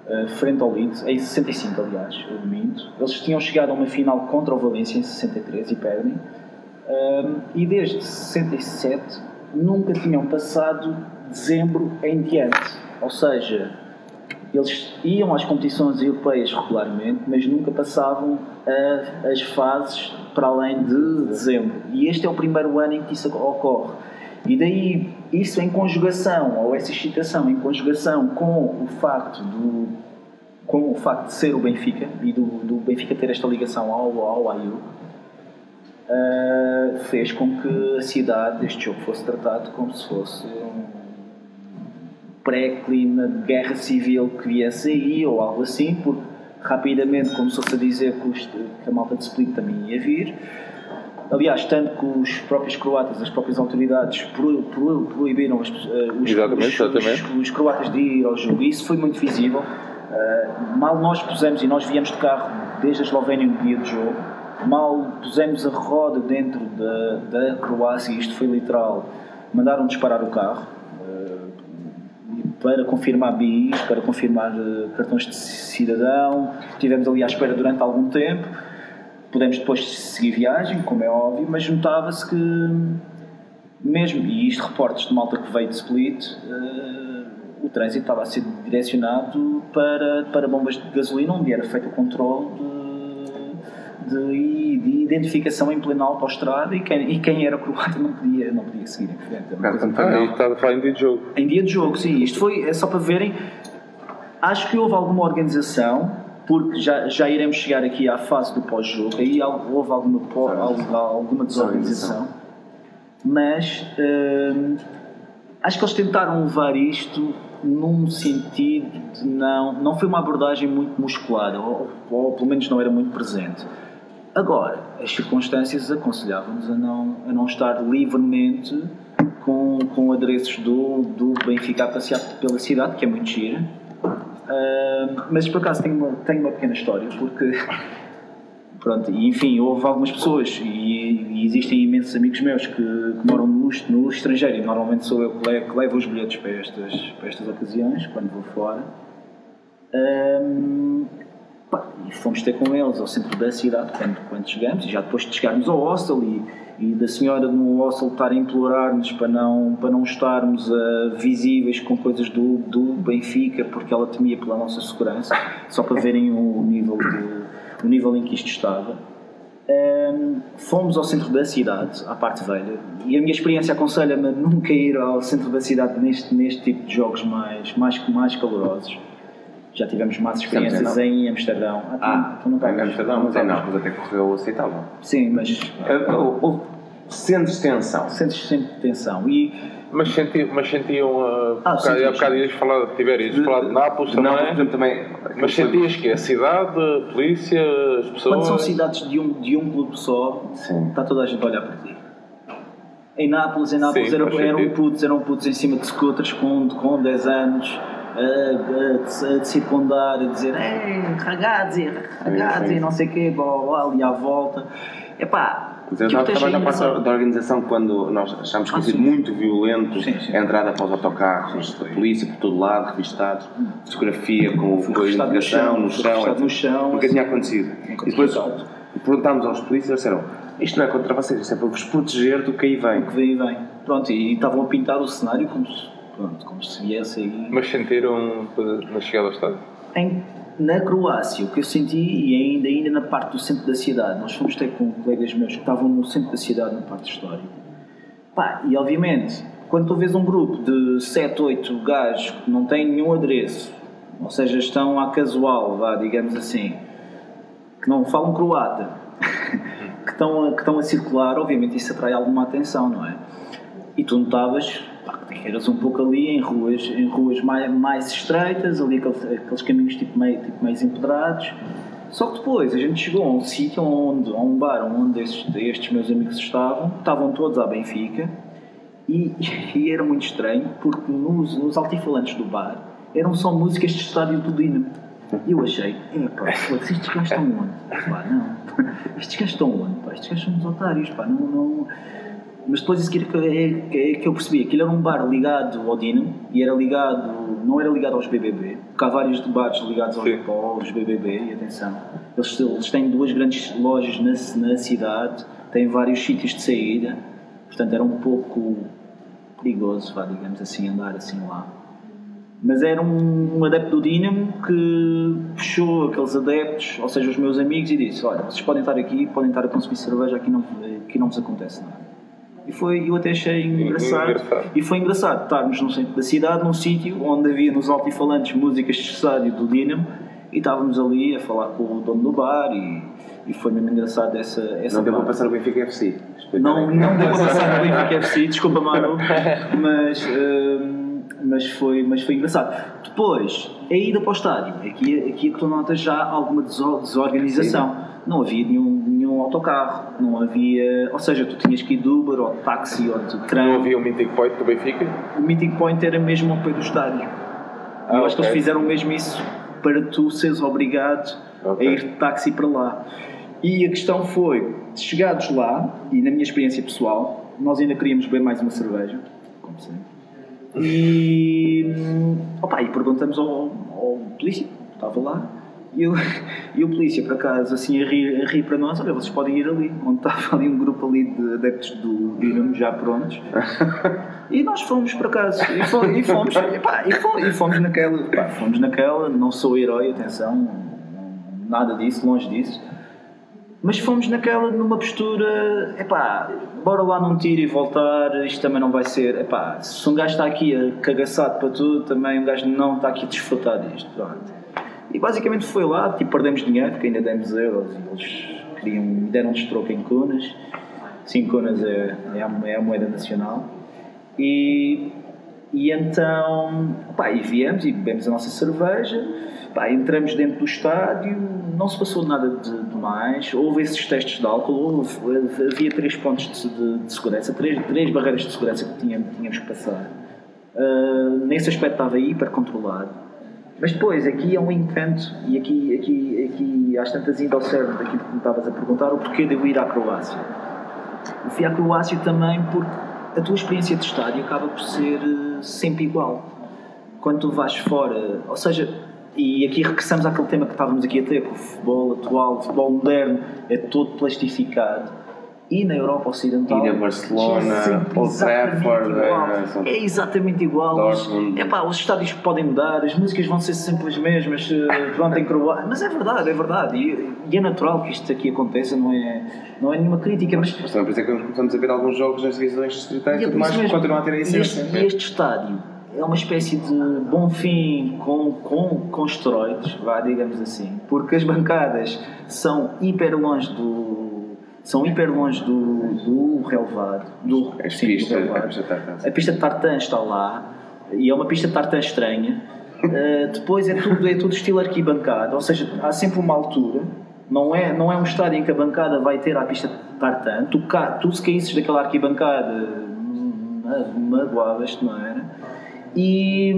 ah, frente ao Leeds, em 65 aliás, eu minto. Eles tinham chegado a uma final contra o Valência em 63 e perdem. Um, e desde 67 nunca tinham passado dezembro em diante. Ou seja, eles iam às competições europeias regularmente, mas nunca passavam a- as fases para além de dezembro. E este é o primeiro ano em que isso ocorre. E daí, isso em conjugação, ou essa excitação em conjugação com o facto do com o facto de ser o Benfica e do, do Benfica ter esta ligação ao, ao AIU, Uh, fez com que a cidade, este jogo, fosse tratado como se fosse um pré-clima de guerra civil que viesse aí ou algo assim, porque rapidamente começou-se a dizer que, os- que a malta de Split também ia vir. Aliás, tanto que os próprios croatas, as próprias autoridades pro- pro- proibiram os, uh, os, os- os- os croatas de ir ao jogo. E isso foi muito visível. Uh, mal nós pusemos, e nós viemos de carro desde a Eslovénia no dia do jogo, mal pusemos a roda dentro da, da Croácia, isto foi literal, mandaram disparar o carro uh, para confirmar BIs, para confirmar uh, cartões de cidadão. Estivemos ali à espera durante algum tempo. Pudemos depois seguir viagem, como é óbvio, mas notava-se que mesmo, e isto reportes de malta que veio de Split, eh, o trânsito estava a ser direcionado para, para bombas de gasolina, onde era feito o controle de, de, de identificação em plena autoestrada e quem, e quem era croata não podia, não podia seguir em frente. Ah, está a falar em dia de jogo. em dia de jogo, sim. Isto foi é só para verem. Acho que houve alguma organização, porque já, já iremos chegar aqui à fase do pós-jogo. Aí houve alguma, po- al- alguma desorganização. Mas hum, acho que eles tentaram levar isto num sentido de não. Não foi uma abordagem muito musculada, ou, ou pelo menos não era muito presente. Agora, as circunstâncias aconselhavam-nos a não, a não estar livremente com, com adereços do, do Benfica a passear pela cidade, que é muito gira. Ah, mas por acaso tenho uma, tenho uma pequena história, porque. Pronto, e, enfim, houve algumas pessoas e, e existem imensos amigos meus que, que moram no, no estrangeiro e normalmente sou eu que levo, que levo os bilhetes para estas, para estas ocasiões, quando vou fora. E fomos ter com eles ao centro da cidade quando, quando chegamos, e já depois de chegarmos ao hostel e, e da senhora no hostel estar a implorar-nos para não, para não estarmos ah, visíveis com coisas do, do Benfica, porque ela temia pela nossa segurança, só para verem o nível, de, o nível em que isto estava. Ahm, fomos ao centro da cidade, à parte velha, e a minha experiência aconselha-me a nunca ir ao centro da cidade neste, neste tipo de jogos mais, mais, mais calorosos. Já tivemos más experiências Amsterdão. em Amsterdão. Ah, tu- Ah, tu não bem, estavas? Amsterdão, mas Não é não, mas até correu aceitável. Sim, mas Uh, uh, uh, Sentes tensão. sentes sempre tensão. E Mas, senti, mas sentiam. Uh, Ah, há sim, há sim. bocado ias falar, tiver ias falar de Nápoles Não, também. também. Mas sentias que é a cidade, a polícia, as pessoas. quando são cidades de um, de um clube só, Sim. está toda a gente a olhar para ti. Em Nápoles, em Nápoles Sim, eram, eram putos, eram putos em cima de scooters com, com 10 anos, a, a, a, circundar, a dizer Ei, ragazzi, ragazzi, Sim, sim. não sei o quê, blá, blá, blá, ali à volta. Epá, Mas eu estava que também na parte da organização quando nós achámos que Ah, sido muito violento Sim, sim. a entrada para os autocarros, a polícia por todo lado, revistados, fotografia com, a revistado no chão, no chão. no chão, Nunca tinha acontecido. E depois perguntámos aos polícias e disseram: Isto não é contra vocês, isto é para vos proteger do que aí vem. que vem e vem. Pronto, e estavam a pintar o cenário como se, pronto, como se viesse aí. Mas sentiram na chegada ao estádio. Em, na Croácia, o que eu senti, e ainda, ainda na parte do centro da cidade, nós fomos ter com colegas meus que estavam no centro da cidade, na parte histórica. Pá, e obviamente, quando tu vês um grupo de 7, 8 gajos que não têm nenhum adereço, ou seja, estão à casual, vá, digamos assim, que não falam croata, que estão, a, que estão a circular, obviamente isso atrai alguma atenção, não é? E tu notavas pá, eras um pouco ali em ruas, em ruas mais, mais estreitas, ali aqueles, aqueles caminhos tipo meio, tipo meio empedrados. Só que depois a gente chegou a um sítio onde, a um bar onde estes, estes meus amigos estavam, estavam todos à Benfica, e, e era muito estranho porque nos, nos altifalantes do bar eram só músicas de estádio do Dinamo. E eu achei, foda-se, estes gajos estão onde? Pá, não. Estes gajos estão onde? Pá, estes gajos são uns otários, pá, não. não... Mas depois isso que, é, que, que eu percebi, aquilo era um bar ligado ao Dinamo e era ligado, não era ligado aos BBB, porque há vários bares ligados aos, Sim. aos BBB, e atenção, eles, eles têm duas grandes lojas na, na cidade, têm vários sítios de saída, portanto era um pouco perigoso, vá, digamos assim, andar assim lá. Mas era um, um adepto do Dinamo que puxou aqueles adeptos, ou seja, os meus amigos, e disse: Olha, vocês podem estar aqui, podem estar a consumir cerveja, aqui não, aqui não vos acontece nada. E foi, eu até achei engraçado. engraçado. E foi engraçado estarmos no centro da cidade, num sítio onde havia nos altifalantes músicas de estádio do Dinamo, e estávamos ali a falar com o dono do bar, e, e foi mesmo engraçado essa, essa Não deu para passar o Benfica FC. Não, não deu para passar no Benfica FC, desculpa Manu, mas, hum, mas, foi, mas foi engraçado. Depois, a ida para o estádio, aqui, aqui é que tu notas já alguma deso- desorganização. Não havia nenhum autocarro, não havia. Ou seja, tu tinhas que ir de Uber ou de táxi ou de Não trem. havia um meeting point do Benfica? O meeting point era mesmo ao pé do estádio. Ah, eu acho que ok. eles fizeram mesmo isso para tu seres obrigado Ok. a ir de táxi para lá. E a questão foi, chegados lá, e na minha experiência pessoal, nós ainda queríamos beber mais uma cerveja, como sempre. E, hum, opa, e perguntamos ao, ao polícia, que estava lá, e, eu, e o polícia, por acaso, assim, a rir, a rir para nós, olha, vocês podem ir ali, onde estava ali um grupo ali de adeptos do Dinamo já prontos. E nós fomos por acaso, e fomos, e fomos, e pá, e fomos, fomos naquela, pá, fomos naquela, não sou herói, atenção, nada disso, longe disso, mas fomos naquela numa postura, epá, bora lá num tiro e voltar, isto também não vai ser, epá, se um gajo está aqui a cagaçado para tudo, também um gajo não está aqui a desfrutar disto, pronto. E basicamente foi lá, tipo, perdemos dinheiro, porque ainda demos euros e eles queriam, deram-nos troco em cunas, 5 cunas é, é, a, é a moeda nacional, e, e então, pá, e viemos e bebemos a nossa cerveja, pá, entramos dentro do estádio, não se passou nada de, de mais, houve esses testes de álcool, houve, havia três pontos de, de- de segurança, três, três barreiras de segurança que tínhamos, tínhamos que passar. Ah, nesse aspecto estava hiper controlado. Mas depois, aqui é um encanto, e aqui, aqui, aqui às tantas indo ao cerne daquilo que me estavas a perguntar, o porquê de eu ir à Croácia. Eu fui à Croácia também porque a tua experiência de estádio acaba por ser eh, sempre igual. Quando tu vais fora, ou seja, e aqui regressamos àquele tema que estávamos aqui a ter, que o futebol atual, o futebol moderno, é todo plastificado. E na Europa Ocidental. E na Barcelona, Old Trafford, é, É exatamente igual. Dortmund. É pá, os estádios podem mudar, as músicas vão ser sempre as mesmas, eh, pronto, em Croácia. Mas é verdade, é verdade. E, e é natural que isto aqui aconteça, não é, não é nenhuma crítica, mas Mas também por isso é que começamos a ver alguns jogos nas divisões distritais E é tudo mais mesmo. continuam a ter a essência. este, este estádio é uma espécie de bom fim com, com, com esteroides, vá, digamos assim, porque as bancadas são hiper longe do. São hiper longe do, do relevado. Do, As sim, do pistas, relevado. a pista de tartan. A pista de tartan está lá e é uma pista de tartan estranha. Uh, depois é tudo, é tudo estilo arquibancada, ou seja, há sempre uma altura. Não é, não é um estádio em que a bancada vai ter a pista de tartan. Tu, tu se caísses daquela arquibancada, hum, magoavas-te, não era? E,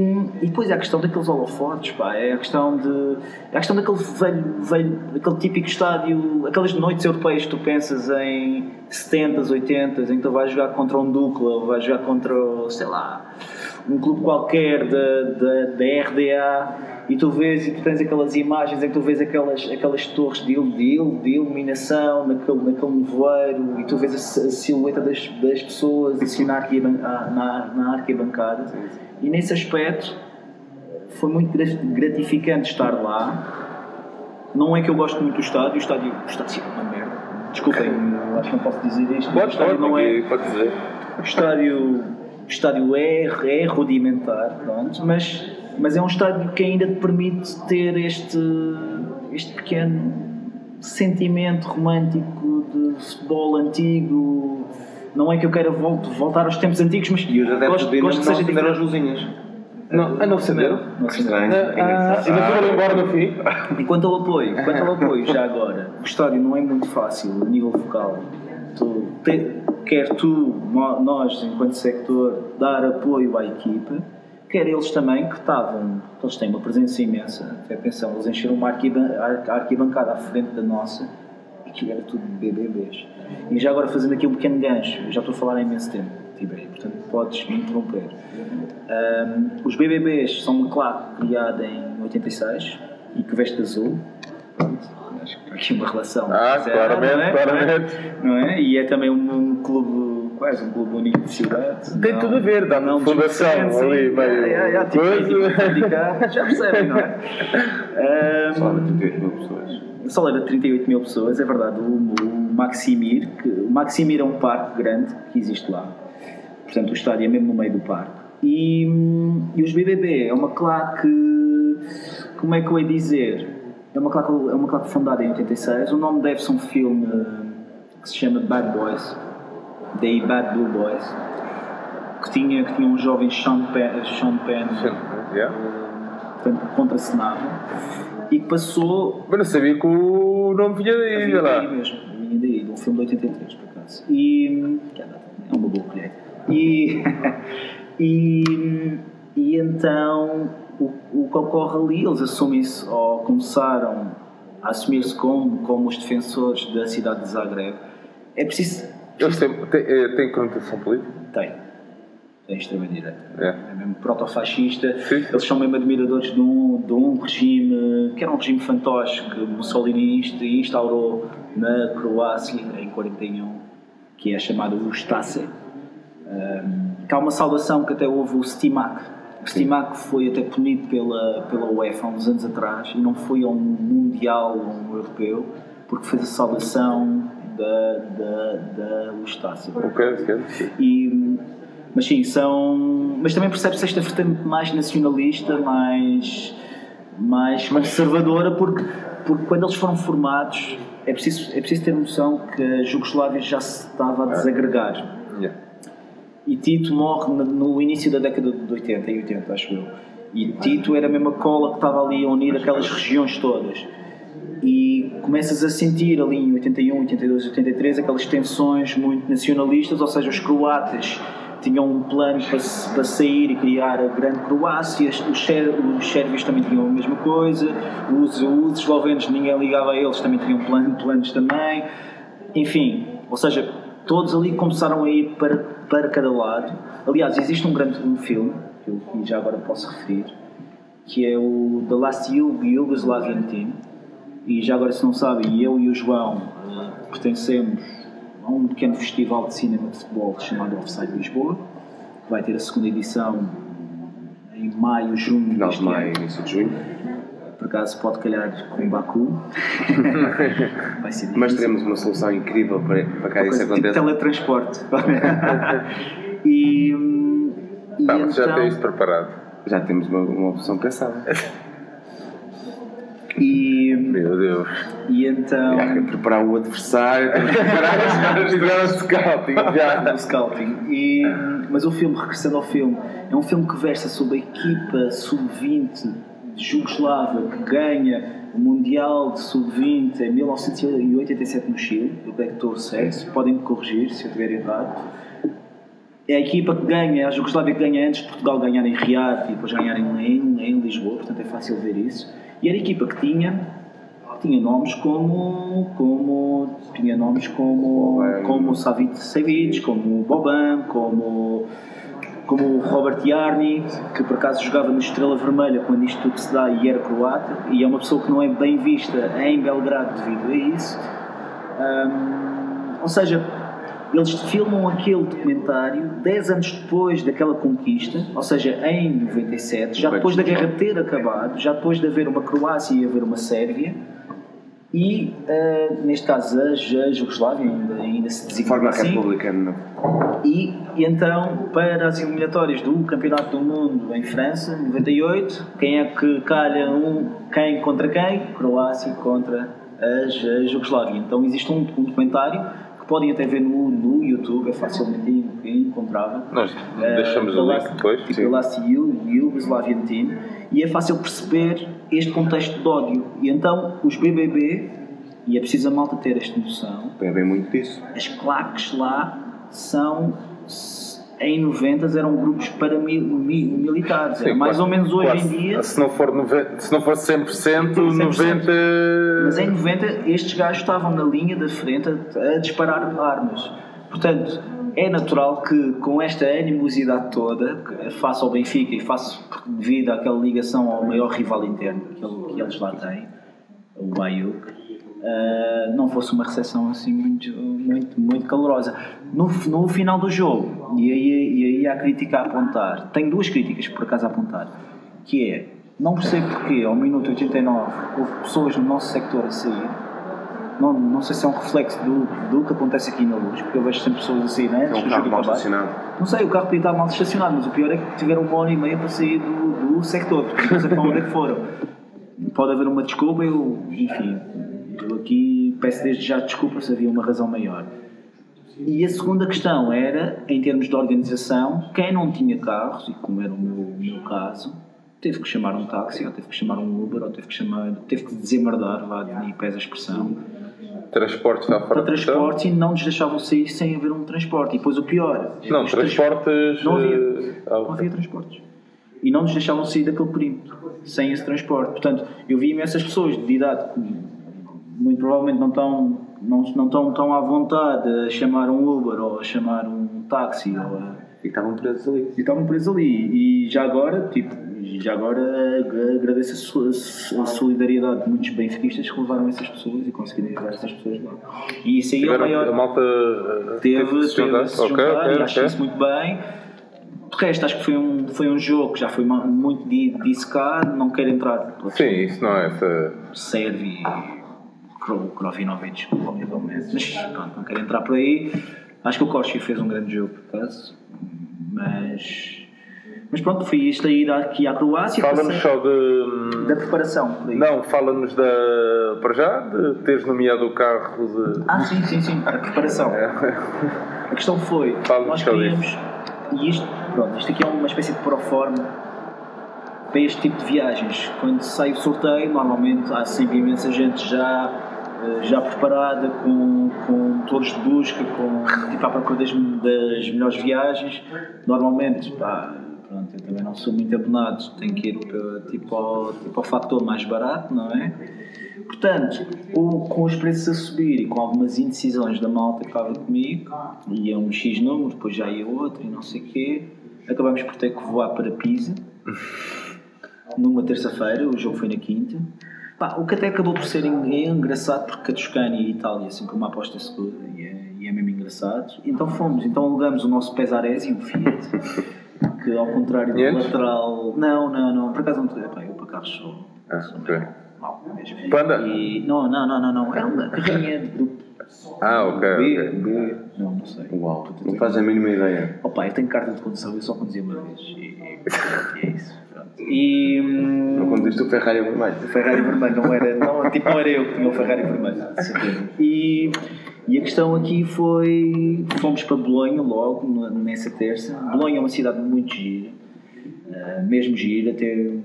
e depois é a questão daqueles holofotes, pá, é a questão de. É a questão daquele velho, velho, aquele típico estádio, aquelas noites europeias que tu pensas em 70s, 80s, em que tu vais jogar contra um Dukla vais jogar contra, sei lá, um clube qualquer da, da RDA e tu vês e tu tens aquelas imagens em que tu vês aquelas, aquelas torres de, de, de iluminação naquele, naquele nevoeiro e tu vês a, a silhueta das, das pessoas assim na, na, na arquibancada. E nesse aspecto foi muito gra- gratificante estar lá. Não é que eu gosto muito do estádio o estádio, o estádio é uma merda. Desculpem, eu acho que não posso dizer isto o estádio não é pode dizer. o estádio, o estádio é, é rudimentar, pronto, mas, mas é um estádio que ainda te permite ter este, este pequeno sentimento romântico de futebol antigo. Não é que eu queira vol- voltar aos tempos antigos, mas E os adeptos gosto, de gosto que seja não acenderam as luzinhas. Não, ah, não acenderam? Não. Estranho. Ah, ah, ainda foram embora no fim. E quanto ao apoio, quanto ao apoio, já agora, o estádio não é muito fácil a nível vocal. Tu, te- quer tu, nós, enquanto sector, dar apoio à equipa, quer eles também, que estavam, eles têm uma presença imensa. Atenção, eles encheram uma arquibancada à frente da nossa, e aquilo era tudo BBBs. E já agora, fazendo aqui um pequeno gancho, já estou a falar há imenso tempo, Tibério, portanto podes me interromper. Ahm, os BBBs são uma claque criada em 86 e que veste azul. Acho que há aqui uma relação. Ah, Mas é- claramente, não é? claramente. Não é? E é também um, um clube, quase um clube único de cidade. Tem tudo a ver, dá uma fundação ali, meio É, é, é, tipo, handicap, Já percebem, não é? Ahm, Só de 38 mil pessoas. só leva 38 mil pessoas, é verdade. O, o Maximir, que, o Maximir é um parque grande que existe lá. Portanto, o estádio é mesmo no meio do parque. E, hum, e os BBB é uma claque. Como é que eu ia dizer? É uma claque, é uma claque fundada em 86. O nome deve-se a um filme hum, que se chama Bad Boys. Daí Bad Blue Boys. Que tinha, que tinha um jovem Sean Penn, Sean Penn Yeah. portanto, que contracenava. E que passou Mas não sabia que o nome vinha daí, Vinha daí mesmo, vinha daí, de um filme de 83, por acaso. E. é é uma boa colheita. E. e. e então. O, o que ocorre ali, eles assumem-se, ou começaram a assumir-se como, como os defensores da cidade de Zagreb. É preciso. Eles têm, têm, eh, têm conotação política? Tem. Tem extrema-direita. É. É mesmo protofascista. Sim. Eles são mesmo admiradores de um, de um regime que era um regime fantoche que Mussolini inst- instaurou na Croácia em 41, que é chamado o Stase. Um, que há uma salvação que até houve o Stimac. O Stimac foi até punido pela, pela UEFA há uns anos atrás e não foi ao Mundial ou um Europeu porque fez a salvação da, da, da Estácia. Ok, ok. E, mas sim, são. Mas também percebe-se esta vertente mais nacionalista, mais, mais conservadora, porque, porque quando eles foram formados é preciso, é preciso ter noção que a Jugoslávia já se estava a desagregar. Yeah. E Tito morre no- início da década de 80 e 80, acho eu. E Tito era a mesma cola que estava ali a unir aquelas regiões todas. E começas a sentir ali em 81, 82, 83 aquelas tensões muito nacionalistas, ou seja, os croatas tinham um plano para, para sair e criar a grande Croácia, os, os sérvios também tinham a mesma coisa, os, os eslovenos ninguém ligava a eles, também tinham plano, planos também. Enfim, ou seja, todos ali começaram a ir para, para cada lado. Aliás, existe um grande um filme, que eu já agora posso referir, que é o The Last Yug- Yugoslavian Team. E já agora, se não sabem, eu e o João eh, pertencemos a um pequeno festival de cinema de futebol chamado Offside Lisboa, que vai ter a segunda edição em maio, junho Final de maio, início de junho. Por acaso pode calhar com Baku. Mas teremos uma solução incrível para, para que isso tipo aconteça. teletransporte. e, e já então- tem isso preparado. Já temos uma, uma opção pensada. e, Meu Deus. e então. Há que preparar o adversário, temos que preparar Fizeram scouting já. do scouting. E, mas o filme, regressando ao filme, é um filme que versa sobre a equipa sub-20 de Jugoslávia que ganha o Mundial de Sub-20 em 1987 no Chile. Eu creio que estou certo, podem me corrigir se eu estiver errado. É a equipa que ganha, a Jugoslávia que ganha antes de Portugal ganhar em Riad e depois ganhar em, em, em Lisboa, portanto é fácil ver isso. E era a equipa que tinha tinha nomes como como tinha nomes como Boban. como Savic Savic, como Boban, como como o Robert Jarni, que por acaso jogava no Estrela Vermelha quando isto tudo se dá e era croata, e é uma pessoa que não é bem vista em Belgrado devido a isso. Hum, ou seja, eles filmam aquele documentário 10 anos depois daquela conquista, ou seja, em 97, já depois da guerra ter acabado, já depois de haver uma Croácia e haver uma Sérvia, e eh, neste caso a Jugoslávia ainda, ainda se de designa forma assim, republicana. e, e então, para as eliminatórias do Campeonato do Mundo em França, 98, quem é que calha um, quem contra quem? Croácia contra a Jugoslávia. Então existe um, um documentário que podem até ver no, no YouTube, é facilmente encontrável. Nós Eh, deixamos o link depois. Tipo, Last Yugoslavian Team, e é fácil perceber este contexto de ódio. E então, os BBB, e é preciso a malta ter esta noção, Bem muito disso. as claques lá são em 90 eram grupos paramilitares era Sim, mais quase- ou menos hoje quase- em dia Se não for, 90, se não for 100%, 100%. 90%. mas em 90 estes gajos estavam na linha da frente a, a disparar armas portanto é natural que com esta animosidade toda face ao Benfica e face devido àquela ligação ao maior rival interno que, ele- que eles lá têm o Bayuk Uh, não fosse uma recepção assim muito, muito, muito calorosa. No, no final do jogo, e aí, e aí há crítica a apontar, tenho duas críticas por acaso a apontar, que é, não percebo porque ao minuto 89 houve pessoas no nosso sector a sair, não, não sei se é um reflexo do, do que acontece aqui na luz, porque eu vejo sempre pessoas a sair É um carro mal estacionado. Não sei, o carro podia estar mal estacionado, mas o pior é que tiveram uma hora e meia para sair do, do sector, porque não sei para onde é que foram. Pode haver uma desculpa, eu, enfim, eu aqui peço desde já desculpa se havia uma razão maior. E a segunda questão era, em termos de organização, quem não tinha carros, e como era o meu, o meu caso, teve que chamar um táxi, ou teve que chamar um Uber, ou teve que, chamar, teve que desemmerdar, vá, e pesa a expressão, Transporte fora para de questão. transporte e não nos deixavam sair sem haver um transporte. E depois o pior... Não, transportes. Não havia, eh, ah, não havia transportes. E não nos deixavam sair daquele perímetro sem esse transporte. Portanto, eu vi imensas pessoas de idade muito provavelmente não estão, não, não estão tão à vontade a chamar um Uber ou a chamar um táxi ou a, E estavam presos ali. e estavam presos ali. E já agora, tipo, já agora ag- agradeço a, su- a solidariedade de muitos benfiquistas que levaram essas pessoas e conseguiram levar essas pessoas lá. E isso aí é o tiveram- maior A malta. eh, teve, que se teve juntar. a se juntar ok, e acho ok. isso muito bem. De resto, acho que foi um, foi um jogo que já foi muito di- dissecado, não quero entrar Sim, isso não é essa. serve e Krovinovic, provavelmente, mas pronto, não quero entrar por aí. Acho que o Koshi fez um grande jogo, por acaso, mas, mas pronto, foi isto aí aqui à Croácia. Fala-nos só de. da preparação, por aí. Não, fala-nos da. Para já, de teres nomeado o carro de. Ah, sim, sim, sim, a preparação. A questão foi, nós queríamos, e isto, pronto, isto aqui é uma espécie de proforma para este tipo de viagens. Quando sai o sorteio, normalmente há sempre imensa gente já, já preparada, com, com motores de busca, com, tipo, à procura das, das melhores viagens. Normalmente, pá, pronto, eu também não sou muito abonado, tenho que ir tipo, ao, tipo, ao fator mais barato, não é? Portanto, o- com os preços a subir e com algumas indecisões da malta que estava comigo, ia um X número, depois já ia outro e não sei o quê, acabamos por ter que voar para Pisa numa terça-feira, o jogo foi na quinta. Pá, o que até acabou por ser en- engraçado porque a Toscana e a Itália é sempre uma aposta segura e é, e é mesmo engraçado. Então fomos, então alugamos o nosso Pesaresi, um Fiat, que ao contrário do 500? lateral. Não, não, não, por acaso não te eu para carros sou. Ah, sou ok. mau mesmo. Panda? E, não, não, não, não, não, era uma carrinha do Ah, ok, B. B, não, não sei. Uau, não faz a mínima ideia. Opa, eu tenho carta de condução, eu só conduzi uma vez. E, e- é isso. Pronto. E. hum, Não conduziste o Ferrari vermelho. o Ferrari vermelho não era, não, tipo, não era eu que tinha o Ferrari vermelho, certeza. E, e a questão aqui foi: fomos para Bolonha logo, nessa terça. Bolonha é uma cidade muito gira, eh, mesmo gira, tem,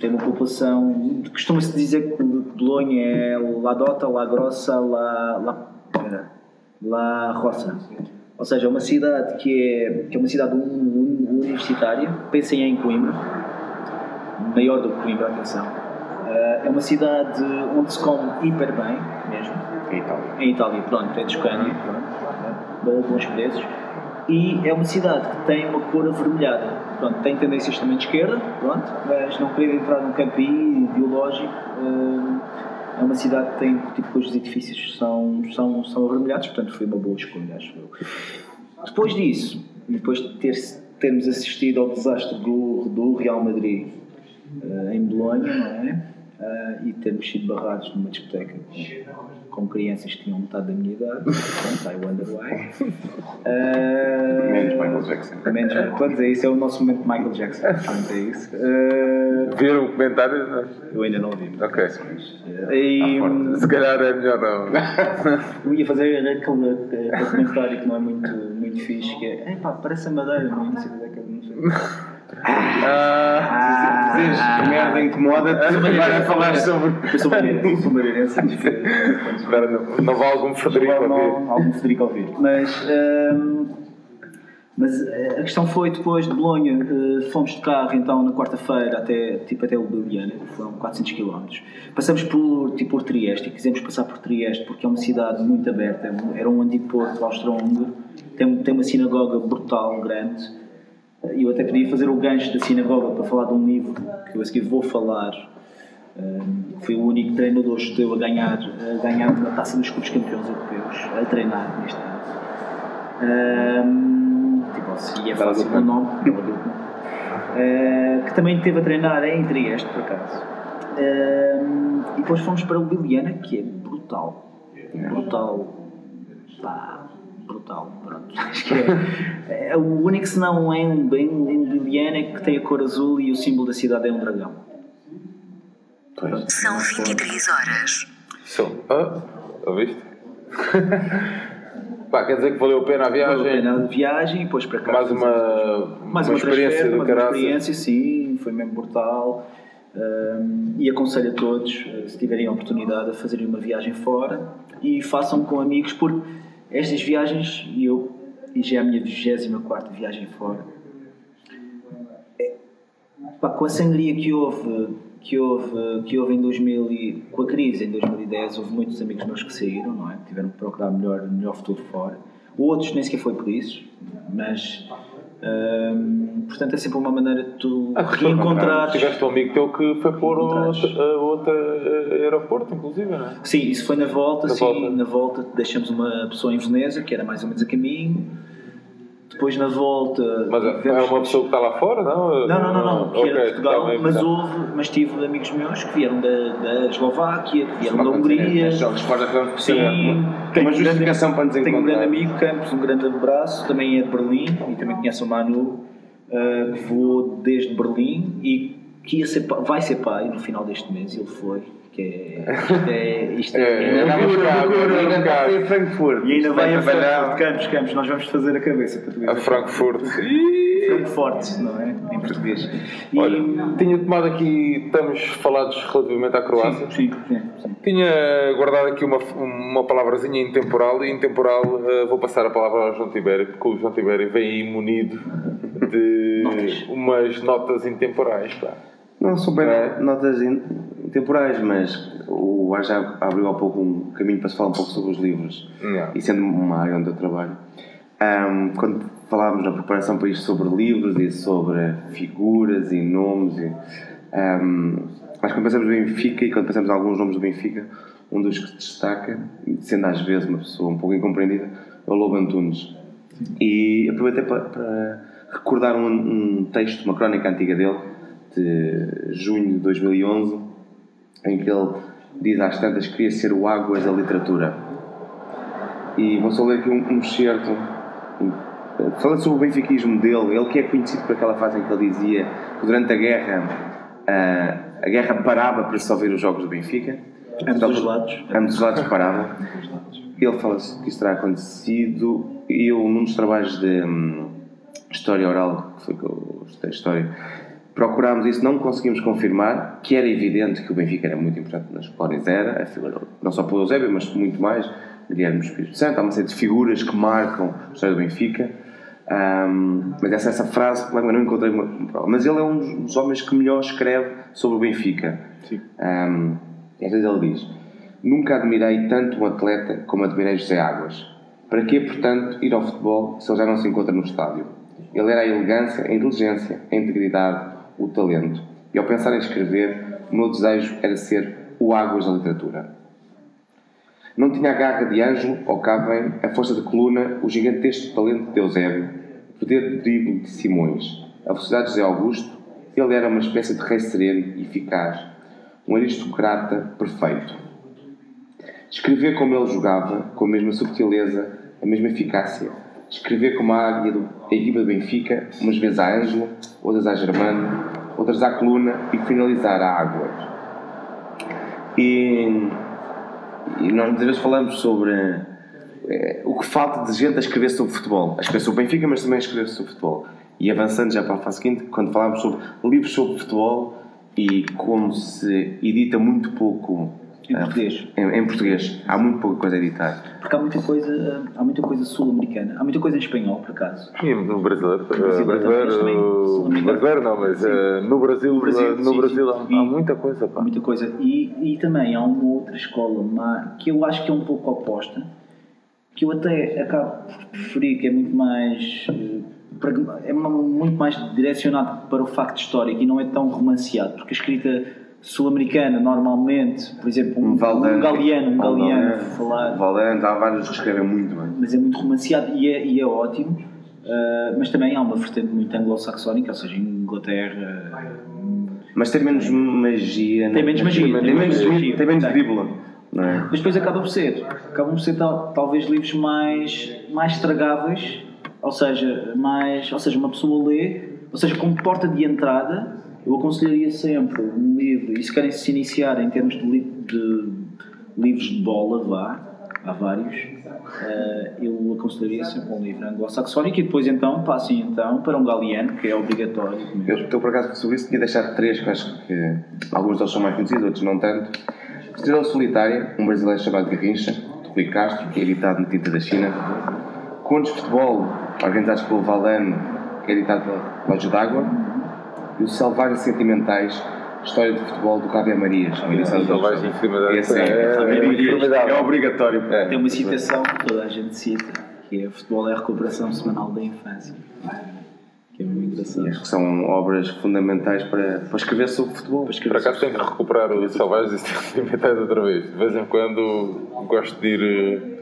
tem uma população. Costuma-se dizer que Bolonha é La Dota, La Grossa, La, La, La Roça. Ou seja, é uma cidade que é, que é uma cidade un- un- universitária, pensem em Coimbra, maior do que Coimbra, atenção. Eh, é uma cidade onde se come hiper bem, mesmo. Em Itália. Em Itália, pronto, é Toscânia, pronto, é, bons preços. E é uma cidade que tem uma cor avermelhada. Pronto, tem tendências também de esquerda, pronto, mas não querer entrar num campo ideológico, eh, é uma cidade que tem, tipo, os edifícios são, são, são avermelhados, portanto foi uma boa escolha, acho eu. Depois disso, depois de ter, termos assistido ao desastre do, do Real Madrid eh, em Bolonha, não é? Ah, e termos sido barrados numa discoteca com, com crianças que tinham metade da minha idade, portanto, I wonder why. Ah, Menos Michael Jackson. Menos, pois é, isso é o nosso momento de Michael Jackson, portanto, é isso. Ah, Viram o comentário? Eu ainda não vi. Ok. E, Se calhar é melhor não. eu ia fazer aquele, aquele comentário que não é muito, muito fixe, que é, "Epá, parece a madeira, não? Não sei o que é que eu não sei. Ah, Dizes que merda incomoda-te, vai falar sobre. Eu sou madeirense, sou madeirense, espera, não, não vale algum Frederico ouvir. algum Federico ouvir. Mas, hum, mas eh, a questão foi depois de Bolonha, eh, fomos de carro então na quarta-feira até, tipo, até Ljubljana, foram 400 km. Passamos por, tipo, por Trieste e quisemos passar por Trieste porque é uma cidade muito aberta, é era um antigo porto austro-húngaro, tem, tem uma sinagoga brutal, grande. Eu até podia fazer o gancho da sinagoga para falar de um livro que eu a seguir vou falar. Um, foi o único treinador judeu a ganhar, a ganhar uma taça dos clubes campeões europeus, a treinar neste caso. Um, tipo, se é fácil o nome. Uh, que também esteve a treinar em Trieste, por acaso. Um, e depois fomos para o Liliana, que é brutal. Brutal. Pá, brutal. Pronto. Acho que é, é o único, se não é um bem em Liliana, que tem a cor azul e o símbolo da cidade é um dragão. Pronto, São não foi- 23 horas. São. Ah, ouviste? Pá, quer dizer que valeu a pena a Valeu a viagem? pena a viagem e depois para cá. Mais uma, mais uma uma, experiência do mais uma experiência, sim, foi mesmo brutal. Um, e aconselho a todos, eh, se tiverem a oportunidade, a fazerem uma viagem fora e façam com amigos, porque estas viagens, e eu, e já é a minha 24 viagem fora, é, pá, com a sangria que houve, que houve, que houve em 2000 e, com a crise em 2010, houve muitos amigos meus que saíram, não é? Tiveram que procurar melhor, melhor futuro fora. Outros nem sequer foi por isso, mas hum, portanto é sempre uma maneira de tu Ah, tu reencontrares. Tiveste um amigo teu que foi pôr outro, outro eh, aeroporto, inclusive, não é? Sim, isso foi na volta, Na sim, volta. na volta deixamos uma pessoa em Veneza, que era mais ou menos a caminho. Depois na volta. Mas é uma pessoa que está lá fora, não? Não, não, não, não, que era de Portugal, tá mas houve, mas tive amigos meus que vieram da, da Eslováquia, que vieram da Hungria. jogos fora Sim, tenho uma um justificação para nos Tenho um encontrar. grande amigo, Campos, um grande abraço, também é de Berlim e também conhece o Manu, ah, que voou desde Berlim e que ia ser, vai ser pai no final deste mês, ele foi, que é, isto é, isto é, É, é vai- loucura, loucura, Ainda está loucura. em Frankfurt. e ainda vai trabalhar. Campos, Campos, nós vamos fazer a cabeça veres. A Frankfurt. Frankfurt, não é? Em português. E, Olha, tinha tomado aqui, estamos falados relativamente à Croácia. sim, sim, sim. Tinha guardado aqui uma, uma palavrazinha intemporal e intemporal eh, vou passar a palavra ao João Tibério, porque o João Tibério vem aí munido de Notas. umas notas intemporais. Pá. Não são bem É. notas in- temporais, mas o Ar já abriu há pouco um caminho para se falar um pouco sobre os livros. Não. E sendo uma área onde eu trabalho, ahm, quando falávamos na preparação para isto sobre livros e sobre figuras e nomes, e, acho que quando pensamos no Benfica e quando pensamos em alguns nomes do Benfica, um dos que se destaca, sendo às vezes uma pessoa um pouco incompreendida, é o Lobo Antunes. E aproveitei para, para recordar um, um texto, uma crónica antiga dele, de junho de 2011, em que ele diz às tantas que queria ser o Águas da literatura. E vou só ler aqui um, um excerto Falando sobre o benfiquismo dele, ele que é conhecido por aquela fase em que ele dizia que durante a guerra a, a guerra parava para só ver os jogos do Benfica. Ambos os lados. Ambos os lados paravam. Ele fala que isso terá acontecido. E eu, num dos trabalhos de hum, história oral, que foi que eu estudei história, procurámos isso, não conseguimos confirmar, que era evidente que o Benfica era muito importante nas colónias, era, a figura, não só pelo Eusébio, mas muito mais, Guilherme Espírito Santo, há uma série de figuras que marcam a história do Benfica. Um, mas essa, essa frase, eu não encontrei uma, prova. Mas ele é um dos homens que melhor escreve sobre o Benfica. Sim. Um, e às vezes ele diz: Nunca admirei tanto um atleta como admirei José Águas. Para que, portanto, ir ao futebol se ele já não se encontra no estádio? Ele era a elegância, a inteligência, a integridade, o talento. E ao pensar em escrever, o meu desejo era ser o Águas da literatura. Não tinha a garra de Ângelo ou Cavém, a força de coluna, o gigantesco talento de Eusébio, o poder de drible de Simões, a velocidade de José Augusto. Ele era uma espécie de rei sereno e eficaz, um aristocrata perfeito. Escrever como ele jogava, com a mesma subtileza, a mesma eficácia. Escrever como a águia do, a equipa do Benfica, umas vezes a Ângelo, outras a Germano, outras à coluna e finalizar a Águas. E e nós muitas vezes falamos sobre é, o que falta de gente a escrever sobre futebol. A escrever sobre o Benfica, mas também a escrever sobre futebol. E avançando já para a fase seguinte, quando falamos sobre livros sobre futebol e como se edita muito pouco em português. Em, em, português. Há muito pouca coisa a editar. Porque há muita coisa, há muita coisa sul-americana. Há muita coisa em espanhol, por acaso. E no brasileiro. brasileiro, brasileiro, brasileiro não, mas uh, no Brasil, no Brasil, no sim, Brasil há, há, muita coisa. Pá. Muita coisa. E, e também há uma outra escola que eu acho que é um pouco oposta, que eu até acabo por preferir, que é muito mais é muito mais direcionado para o facto histórico e não é tão romanceado, porque a escrita sul-americana, normalmente, por exemplo, um, um, Valdano, um galeano, um galeano, falar. Valdano, há vários que escrevem muito bem. Mas é muito romanceado e é, e é ótimo. Uh, mas também há uma vertente muito anglo-saxónica, ou seja, Inglaterra. Mas tem menos magia. Tem menos magia. Tem, menos magia. Tem menos dribla. É? Mas depois acaba por ser. Acabam por ser tal, talvez livros mais, mais estragáveis, ou seja, mais, ou seja, uma pessoa lê, ou seja, como porta de entrada eu aconselharia sempre um livro, e se querem se iniciar em termos de, li de livros de bola, vá, há vários, uh, eu aconselharia sempre um livro anglo-saxónico e depois então passem então para um galeano, que é obrigatório. Eu estou por acaso sobre isso, tinha deixado três, que acho que alguns deles são mais conhecidos, outros não tanto. Estrela Solitária, um brasileiro chamado Garrincha, de Rui Castro, que é editado no Tinta da China. Contos de Futebol, organizados pelo Valano, que é editado pela Loja d'Água e os Selvagens Sentimentais, História de Futebol do Javier Marias. Selvagens Sentimentais é, é, é, obrigatório. É. Tem uma citação que toda a gente cita, que é Futebol é a recuperação semanal da infância. Que é muito engraçado. Acho que são obras fundamentais para, para escrever sobre futebol. Escrever Por acaso tenho que recuperar o Selvagens Sentimentais outra vez. De vez em quando gosto de ir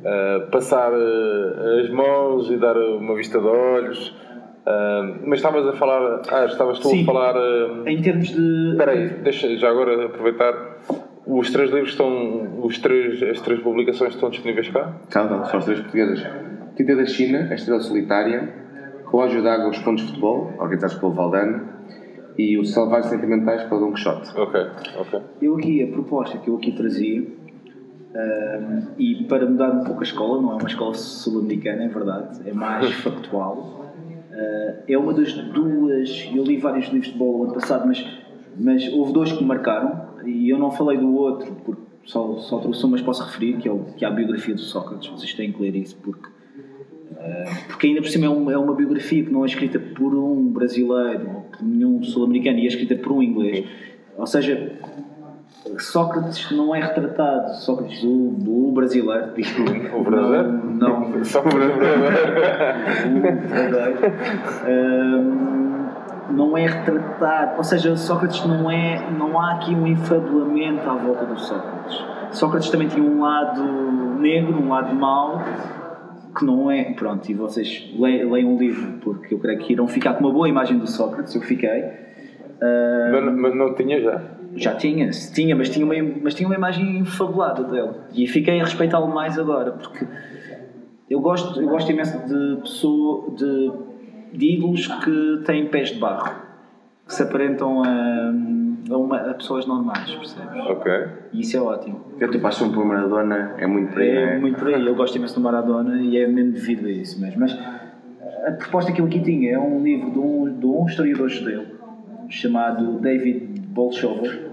uh, passar uh, as mãos e dar uma vista de olhos Uh, mas estavas a falar. Ah, estavas tu Sim, a falar. Uh, em termos de. Espera aí, deixa já agora aproveitar. Os três livros estão. Os três, as três publicações estão disponíveis cá? Calma, são as três portuguesas. Tinta da China, A Estrela Solitária, Relógio d'Água, Os Pontos de Futebol, organizados pelo Valdano, e Os Selvagens Sentimentais pelo Don Quixote. Ok, ok. Eu aqui, a proposta que eu aqui trazia, e para mudar um pouco a escola, não é uma escola sul-americana, é verdade, é mais factual. Uh, é uma das duas. Eu li vários livros de bola o ano passado, mas, mas houve dois que me marcaram e eu não falei do outro porque só, só trouxe um, mas posso referir que é, o, que é a biografia do Sócrates. Vocês têm que ler isso porque. Uh, porque ainda por cima é uma, é uma biografia que não é escrita por um brasileiro ou por nenhum sul-americano, e é escrita por um inglês. Ou seja, Sócrates não é retratado, Sócrates o, o brasileiro, o brasileiro? Não, não só o brasileiro. um, não é retratado, ou seja, Sócrates não é, não há aqui um enfabulamento à volta do Sócrates. Sócrates também tinha um lado negro, um lado mau, que não é. Pronto, e vocês le- leiam o livro, porque eu creio que irão ficar com uma boa imagem do Sócrates, eu fiquei. Ah, Mas, mas não tinha já. Já tinha, tinha, mas tinha, uma, mas tinha uma imagem infabulada dele. E fiquei a respeitá-lo mais agora, porque eu gosto, eu gosto imenso de pessoa, de, de ídolos que têm pés de barro, que se aparentam a, a, uma- a pessoas normais, percebes? Ok. E isso é ótimo. Eu te paixão por Maradona é muito por aí, É né? muito por aí, eu gosto imenso do Maradona e é mesmo devido a isso mesmo. Mas a proposta que eu aqui tinha é um livro de um, de um historiador judeu chamado David Bolchover.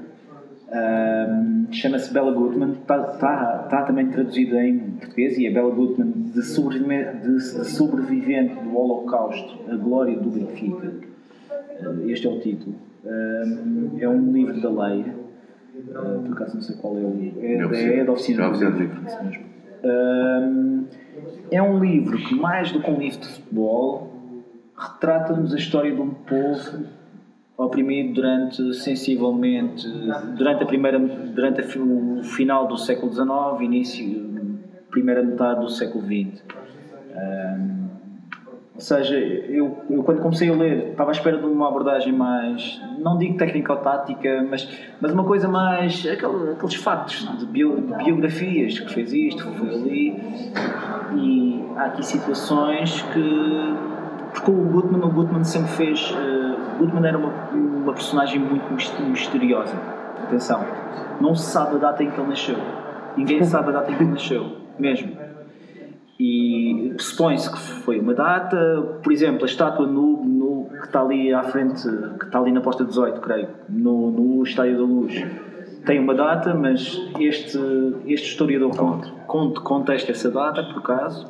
Ahm, Chama-se Bella Goodman, está tá, tá também traduzido em português e é Bella Goodman de, sobrevive- de- de sobrevivente do Holocausto, a glória do Benfica. Ah, este é o título. Ahm, é um livro da lei, ah, por acaso não sei qual é o. É, é da oficina do livro. Ahm, é um livro que, mais do que um livro de futebol, retrata-nos a história de um povo oprimido durante sensivelmente durante a primeira durante a o final do século XIX início primeira metade do século XX Ahm, ou seja eu, eu quando comecei a ler estava à espera de uma abordagem mais não digo técnica ou tática mas mas uma coisa mais aquele- aqueles factos de, bio- de biografias que fez isto foi ali e há aqui situações que porque o Goodman, o Goodman sempre fez. eh, Goodman era uma, uma personagem muito mis- misteriosa. Atenção, não se sabe a data em que ele nasceu. Ninguém sabe a data em que ele nasceu, mesmo. E supõe-se que foi uma data, por exemplo, a estátua no, no- que está ali à frente, que está ali na posta 18, creio, no, no Estádio da Luz, tem uma data, mas este, este historiador conta, conta, contesta essa data, por acaso,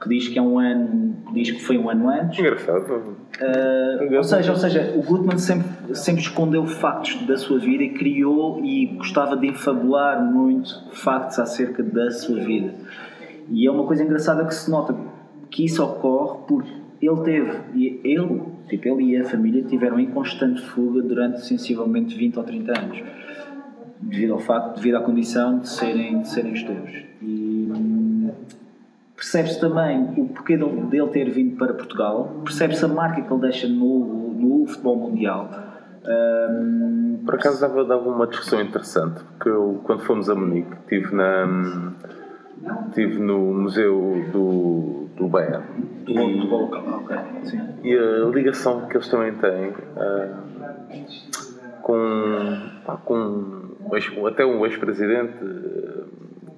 que diz que é um ano, diz que foi um ano antes. Engraçado. Uh, ou, seja, ou seja, o Goodman sempre, sempre escondeu factos da sua vida e criou e gostava de enfabular muito factos acerca da sua vida. E é uma coisa engraçada que se nota que isso ocorre porque ele teve, e ele, tipo, ele e a família tiveram em constante fuga durante sensivelmente 20 ou 30 anos, devido ao facto, devido à condição de serem, de serem judeus. E, percebe-se também o porquê dele, ter vindo para Portugal, percebe-se a marca que ele deixa no, no futebol mundial. Ahm, Por acaso dava, dava uma discussão interessante, porque eu, quando fomos a Munique, estive, na, estive no Museu do, do Bayern do futebol local, ah, ok, sim. e a ligação que eles também têm ah, com, com um até um ex-presidente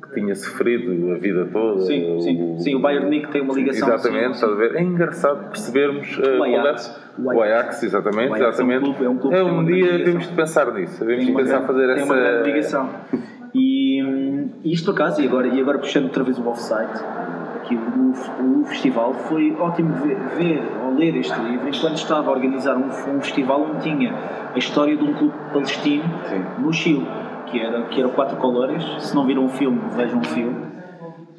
que tinha sofrido a vida toda. Sim, sim, sim, o Bayern Munique tem uma ligação Exatamente, sim, estás a ver? É engraçado percebermos O qual Ajax. é- o Ajax, exatamente, O Ajax é um exatamente. clube- é um clube tem um dia ligação. temos de pensar nisso, temos tem de pensar grande, fazer tem essa uma grande ligação. E, e isto por acaso, e agora, e agora puxando outra vez o offsite, aqui o, o festival, foi ótimo ver, ver ou ler este livro enquanto estava a organizar um, um festival onde tinha a história de um clube palestino Sim. no Chile, que era, que era Quatro Colores. Se não viram o filme, vejam o filme.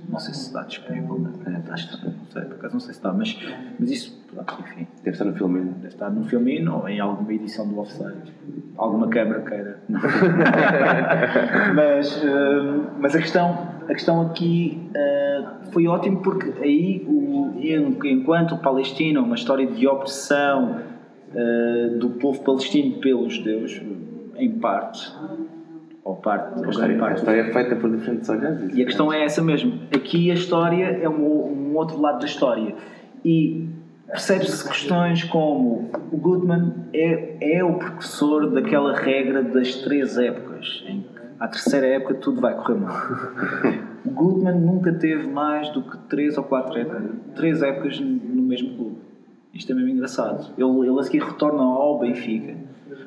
Não sei se está disponível na internet, acho que está, não sei, por acaso não sei se está, mas, mas isso, pronto, enfim, Deve estar no filme. Deve estar num filminho ou em alguma edição do Offside. Alguma câmara queira. mas, hum, mas a questão, a questão aqui uh, foi ótimo porque aí, o, en- enquanto o Palestina, uma história de opressão uh, do povo palestino pelos judeus, em parte, ou parte, ou grande história, a parte, história é feita por diferentes olhares. e a questão é essa mesmo. Aqui a história é um, um outro lado da história. E percebe-se questões como o Goodman é, é o precursor daquela regra das três épocas, em que à terceira época tudo vai correr mal. O Goodman nunca teve mais do que três ou quatro épocas, três épocas no mesmo clube. Isto é mesmo engraçado. Ele, ele a seguir retorna ao Benfica.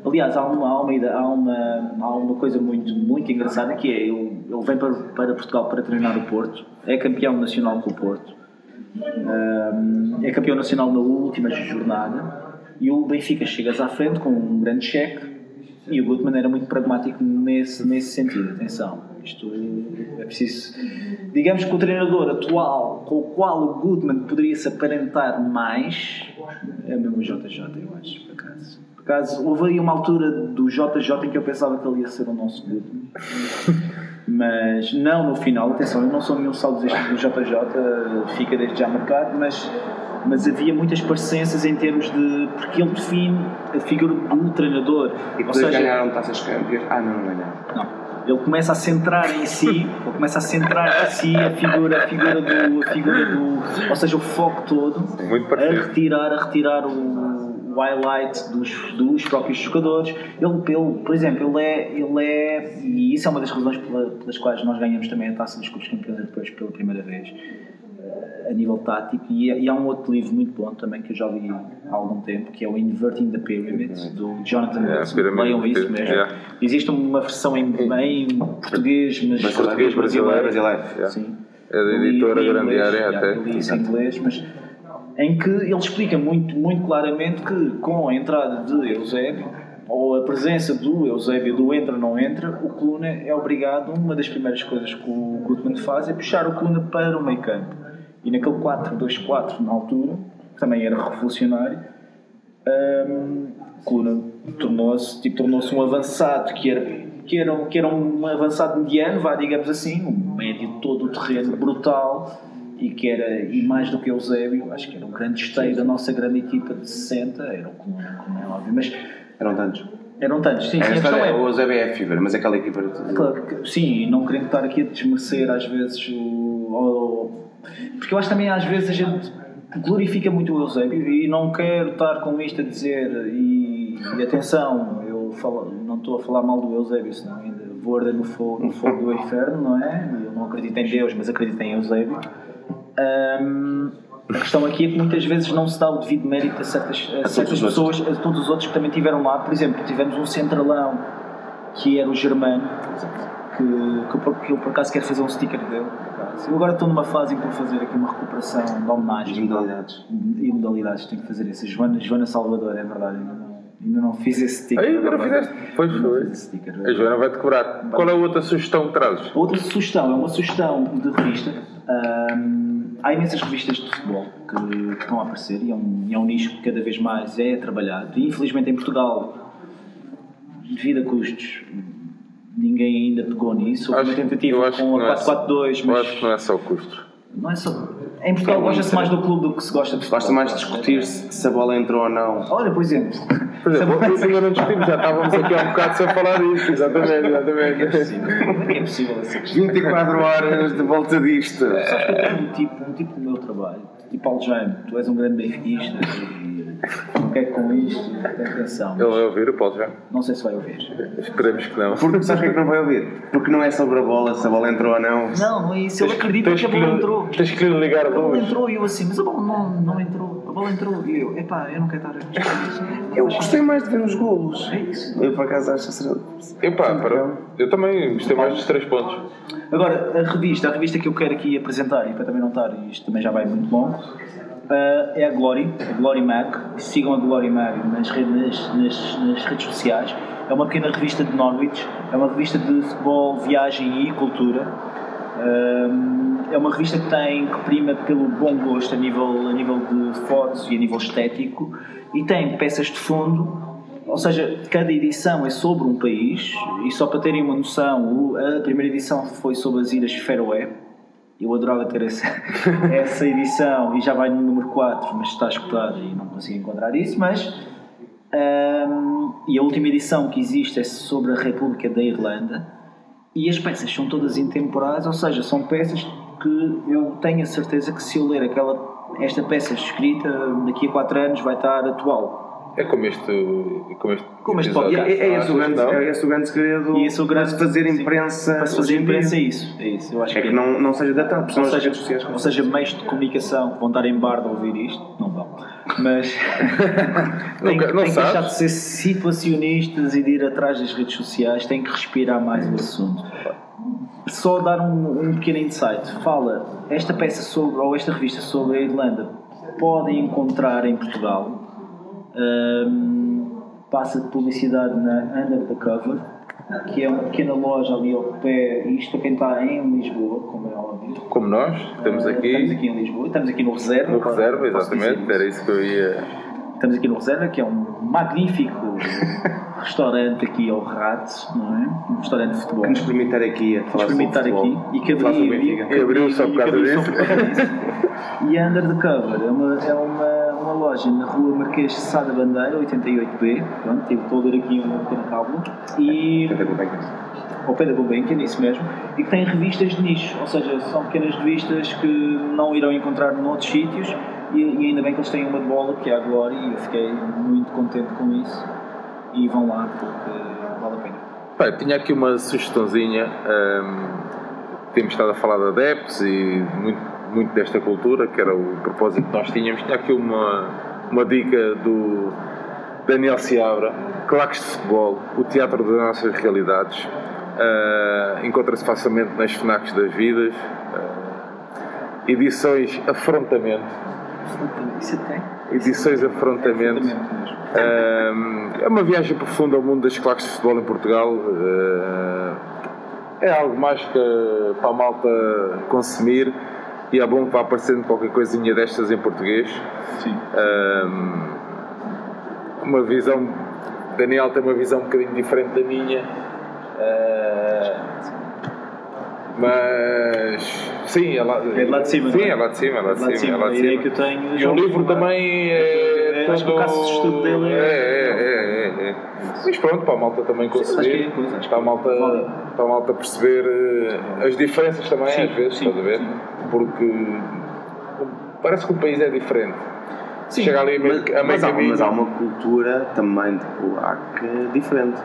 Aliás, há uma, há uma, há uma, há uma coisa muito, muito engraçada que é ele, ele vem para, para Portugal para treinar o Porto, é campeão nacional com o Porto, Ahm, é campeão nacional na última jornada e o Benfica chega à frente com um grande cheque e o Gutmann era muito pragmático nesse, nesse sentido. Atenção, isto é preciso. Digamos que o treinador atual com o qual o Gutmann poderia se aparentar mais é mesmo JJ, eu acho, por acaso. Por acaso, houve aí uma altura do JJ em que eu pensava que ele ia ser o nosso Goodman. mas não no final, atenção, eu não sou nenhum saudosista do JJ, fica desde já marcado, mas, mas havia muitas parecenças em termos de. porque ele define a figura do treinador. E Ou depois seja, ganharam taças campeões. Ah, não, não ganharam. não. Ele começa a centrar em si, ele começa a centrar em si a figura, a figura do, a figura do, ou seja, o foco todo, Muito a retirar, a retirar o, o highlight dos, dos próprios jogadores. Ele, ele, por exemplo, ele é, ele é, e isso é uma das razões pela- pelas quais nós ganhamos também a taça dos clubes campeões europeus pela primeira vez a nível tático e, e há um outro livro muito bom também que eu já li há algum tempo que é o Inverting the Pyramid do Jonathan É, Wilson Pyramid, leiam isso mesmo yeah. existe uma versão em, em português mas Mas Português brasileiro. brasileiro. Yeah. sim É da editora já, até. eu li isso em inglês mas em que ele explica muito, muito claramente que com a entrada de Eusébio ou a presença do Eusébio do entra não entra, o Coluna é obrigado, uma das primeiras coisas que o Gutmann faz é puxar o Coluna para o meio campo. E naquele 4-2-4 na altura, que também era revolucionário, o Coluna tornou-se tipo, tornou um avançado que era, que, era, que era um avançado mediano, vá, digamos assim, um médio todo o terreno brutal e que era, e mais do que Eusébio, acho que era um grande esteio da nossa grande equipa de 60, era o Coluna, como é óbvio, mas Eram tantos. eram tantos, sim, sim, a é é, o Eusébio é a figura, mas aquela equipa. Claro que- sim, e não querendo estar aqui a desmerecer às vezes o. o- porque eu acho também às vezes a gente glorifica muito o Eusébio e não quero estar com isto a dizer e, e atenção, eu falo- não estou a falar mal do Eusébio, senão ainda vou arder no fogo, no fogo do inferno, não é? Eu não acredito em Deus, mas acredito em Eusébio. Ahm, a questão aqui é que muitas vezes não se dá o devido mérito a certas, a certas os outros. pessoas, a todos os outros que também tiveram lá. Por exemplo, tivemos um centralão que era o Germano, que, que, eu por- que eu por acaso quero fazer um sticker dele. Eu agora estou numa fase em que vou fazer aqui uma recuperação de homenagem modalidades. e modalidades, tenho que fazer isso. A Joana, Joana Salvador, é verdade, ainda não, ainda não fiz esse sticker. Aí, fizeste? Pois foi. sticker, A Joana vai-te cobrar. Qual é a outra sugestão que trazes? Outra sugestão é uma sugestão de revista. Ahm, há imensas revistas de futebol que, que estão a aparecer e é, um, e é um nicho que cada vez mais é trabalhado. E infelizmente em Portugal, devido a custos, ninguém ainda pegou nisso. Houve uma tentativa eu com a é- 442, Eu mas acho que não é só o custo. Não é só. Em Portugal gosta-se mais do clube do que se gosta de futebol. Gosta mais de discutir se, se a bola entrou ou não. Olha, por exemplo, Por exemplo, isso ainda não discutimos, já estávamos aqui há um bocado sem falar disso. Exatamente, exatamente. como é que é possível essa questão? 24 horas de volta disto. Sabes que eu tenho um tipo, um tipo no meu trabalho, tipo Aljaime, tu és um grande benfiquista e não quer com isto, atenção. Ele vai ouvir o Paulo já? Não sei se vai ouvir. Esperemos que não. Porque sabes que é que não vai ouvir? Porque não é sobre a bola, se a bola entrou ou não. Não, não é isso. Ele acredita que a bola entrou. Tens que lhe ligar a A bola entrou e eu assim, mas a bola não, não entrou. A bola entrou e eu, epá, eu não quero estar a. Eu gostei mais de ver os golos. É isso. Eu por acaso acho que será. Epá, para, eu também gostei mais dos três pontos. Agora, a revista, a revista que eu quero aqui apresentar, e para também não estar, e isto também já vai muito longo, ah, é a Glory, a Glory Mag. Sigam a Glory Mag nas, redes- nas, nas, redes sociais. É uma pequena revista de Norwich, é uma revista de futebol, viagem e cultura. Ah, é uma revista que tem que prima pelo bom gosto a nível, a nível de fotos e a nível estético e tem peças de fundo ou seja, cada edição é sobre um país, e só para terem uma noção, a primeira edição foi sobre as Ilhas Faroé. Eu adorava ter essa, essa edição, e já vai no número 4, mas está escutada e não consigo encontrar isso. Mas, ahm, e a última edição que existe é sobre a República da Irlanda, e as peças são todas intemporais, ou seja, são peças que eu tenho a certeza que se eu ler aquela, esta peça escrita daqui a 4 anos vai estar atual. É como este. Como este, Como este podcast. É, é, esse o grande, Não? é esse o grande segredo E esse é o grande- para se fazer sim, imprensa. Para se fazer imprensa é isso. É isso. Eu acho É que não, não seja datado, porque as seja, redes sociais. ou seja, meios de comunicação que vão estar em bardo a ouvir isto, não vão. Mas tem, que- Nunca- não tem que deixar de ser situacionistas e de ir atrás das redes sociais, tem que respirar mais o assunto. Só dar um, um pequeno insight. Fala, esta peça sobre, ou esta revista sobre a Irlanda, podem encontrar em Portugal. Ahm, passa de publicidade na Under the Cover, que é uma pequena loja ali ao pé, isto para quem está em Lisboa, como é óbvio. Como nós, estamos Uh, aqui Estamos aqui em Lisboa, estamos aqui no Reserva. no claro, reserva, exatamente. isso. Era isso que eu ia. Estamos aqui no Reserva, que é um magnífico restaurante aqui ao Rato, não é? Um restaurante de futebol. Que nos permitir aqui a falar sobre aqui futebol. e que abriu, e causa que abriu só disso. por causa disso. E a Undercover é uma, é uma, uma loja na rua Marquês de Sá da Bandeira, 88B. Pronto, tive estou a ler aqui um pequeno cálculo. E ao pé da Gulbenkian, isso mesmo, e que tem revistas de nicho, ou seja, são pequenas revistas que não irão encontrar noutros sítios e, e ainda bem que eles têm uma de bola que é a Glória e eu fiquei muito contente com isso e vão lá porque vale a pena. Eu tinha aqui uma sugestãozinha. hum, temos estado a falar de adeptos e muito, muito desta cultura, que era o propósito que nós tínhamos. Tinha aqui uma, uma dica do Daniel Seabra, Claques de Futebol, o Teatro das Nossas Realidades. Ah, Encontra-se facilmente nas FNACs das vidas. Ah, edições Afrontamento. Isso tem? Edições Afrontamento. mesmo. Um, é uma viagem profunda ao mundo das claques de futebol em Portugal. Uh, é algo mais que para a malta consumir e é bom que vá aparecendo qualquer coisinha destas em português. Sim. Um, uma visão. Daniel tem uma visão um bocadinho diferente da minha. Uh, mas sim, é lá, É de lá de cima, Sim, é? é lá de cima, é lá de Lá de cima. é cima, lá a de ideia cima. que eu tenho, E o livro também é. É, acho que o todo- caso de estudo dele é, é- é, é, é, é. Mas pronto, para a malta também é coisa, acho para a malta, para a malta perceber eh, as diferenças também, Sim, às vezes, sim, estás a ver? sim. Porque parece que o país é diferente. Sim, Chega ali a meio, Mas, a meio mas, há, mas há uma cultura também de polaco diferente.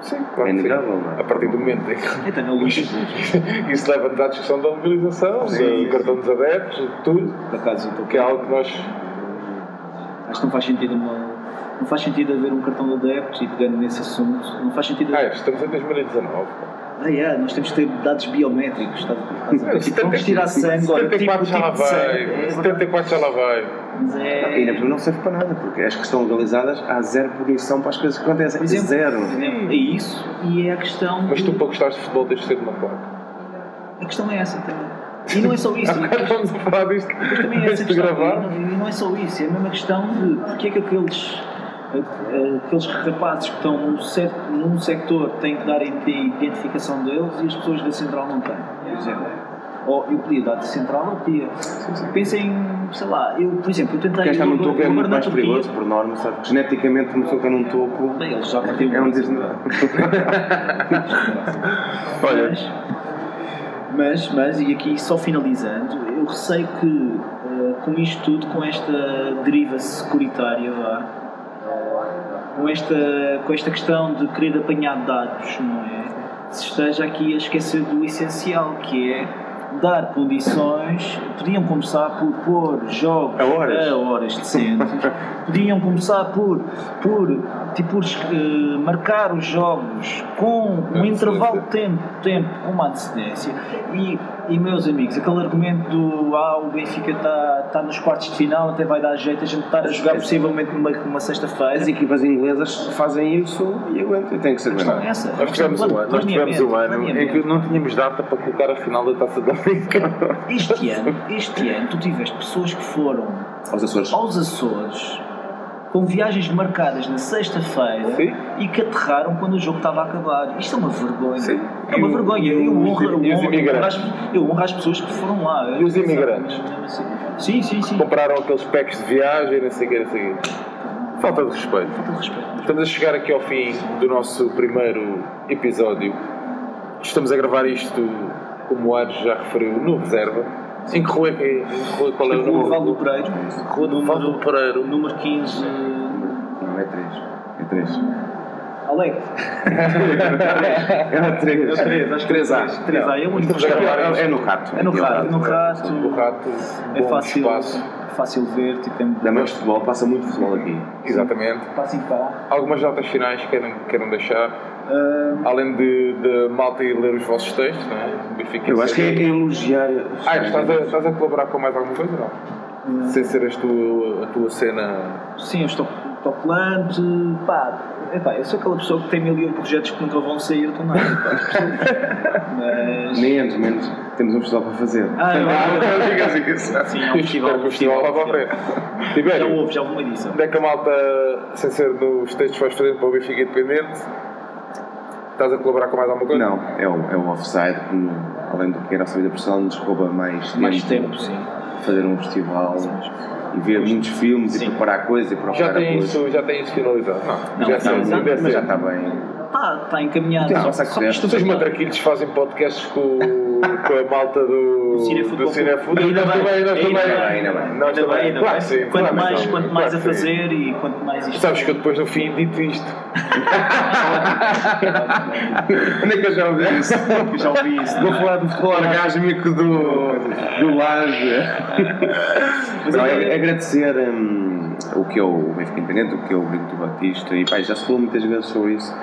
Sim, claro é que sim. inegável, não é? A partir do momento em que Então, o Luís, isso leva-nos à discussão da mobilização, Sim, do cartão dos adeptos, de tudo, por acaso, que é algo que nós. Acho que não faz sentido uma, não faz sentido haver um cartão de adeptos e pegando nesse assunto, não faz sentido. Ah, estamos em 2019. Ah, yeah, nós temos que ter dados biométricos. Estás, estás a ver? Tipo, vamos 70 tirar sangue, olha, tipo, 74 já lá tipo vai. É, 74 já lá vai. mas é, E cima não serve para nada, porque as que estão legalizadas há zero punição para as coisas que acontecem. por exemplo, zero. é isso e é a questão. Mas tu, para gostares de futebol, tens de ser de uma placa. A questão é essa também. E não é só isso. Agora estamos a falar disto Mas também é essa questão. gravar. E não, e não é só isso, é a mesma questão de porque é que aqueles, aqueles rapazes que estão num, num sector têm que dar a identificação deles e as pessoas da central não têm, por exemplo. Ou eu podia dar de central ou podia. Pensem, sei lá, eu, por exemplo, eu tentei. Quem está num eu- topo é muito mais perigoso, por norma, sabe? Geneticamente, uma pessoa que está num topo Bem, eles já partiram é um desnudado. Olha. Mas, mas, mas, e aqui só finalizando, eu receio que eh, com isto tudo, com esta deriva securitária, vá, com, esta, com esta questão de querer apanhar dados, não é? Se esteja aqui a esquecer do essencial, que é dar condições, podiam começar por pôr jogos A horas. a horas decentes, podiam começar por, por, tipo, eh, marcar os jogos com um intervalo de tempo, tempo com uma antecedência e, e meus amigos, aquele argumento do ah, o Benfica está tá nos quartos de final, até vai dar jeito a gente estar a jogar possivelmente numa, numa sexta-feira. As equipas inglesas fazem isso e aguentam, têm que ser A questão é essa. Nós tivemos, um ano, nós tivemos um ano em que não tínhamos data para colocar a final da taça da. Este ano, este ano, tu tiveste pessoas que foram Aos Açores. aos Açores com viagens marcadas na sexta-feira e que aterraram quando o jogo estava a acabar. Isto é uma vergonha. Sim. É uma vergonha. e Eu eu honro- eu honro as- eu honro as pessoas que foram lá. E os imigrantes? Sim, sim, sim. Compraram aqueles packs de viagem, não sei o que, não sei o quê. Falta de respeito. Falta de respeito. Estamos a chegar aqui ao fim do nosso primeiro episódio. Estamos a gravar isto, como o Ares já referiu, no reserva. Em que rua é que é? Em rua, qual é o Rua número? Do Pereiro. Rua do Val do Pereiro. Número 15. Não, é três. É três. Alegre. É três. É três, acho que é 3A. 3A. É muito Estamos a gravar isto. É no rato. É no rato. No rato. O rato, É fácil, espaço. fácil ver. Tipo, tem Da mais futebol, passa muito futebol aqui. Exatamente. Passem cá. Algumas notas finais que queiram deixar. Ah, Além de, de malta ir ler os vossos textos, não é? Eu acho que é elogiar. Ah, estás a, estás a colaborar com mais alguma coisa? Não. Sem ser a tua, a tua cena. Sim, eu estou autocolante, pá, epá, eu sou aquela pessoa que tem mil e um projetos que nunca vão sair do nada. Mas. Menos, menos. Temos um festival para fazer. Ah, eu- Não digas isso. Sim, é um festival. O festival lá para a frente. Já houve, já houve uma edição. onde é que a malta, sem ser nos textos que vais fazendo para o Benfica Independente, estás a colaborar com mais alguma coisa? Não, é o, é o offside que, no- além do que era a nossa vida pessoal, nos rouba mais, Mais tempo, sim. fazer um festival e ver muitos filmes Sim. e preparar coisas e procurar Já tem, coisas. isso, já tem isso finalizado? Não, Não, já sei, não, deve Mas ser. já está bem. Está, está encaminhado. Tem Só- nossa só que isto Os matraquilhos fazem podcasts com, com a malta do, Do Cinefutebol do Cinefutebol. Ainda Nós bem, também, nós ainda também. bem, ainda bem. Nós Ainda bem, ainda Claro bem. que sim. Quanto mais, quanto mais a fazer e quanto mais isto. Sabes que eu depois no fim dito isto. Onde é que eu já ouvi isso? Eu já ouvi isso. Vou falar do futebol orgásmico do, do Laje. Não, é, agradecer hum, o que é o Benfica Independente, o que é o Brito do Batista, e pá, já se falou muitas vezes sobre isso.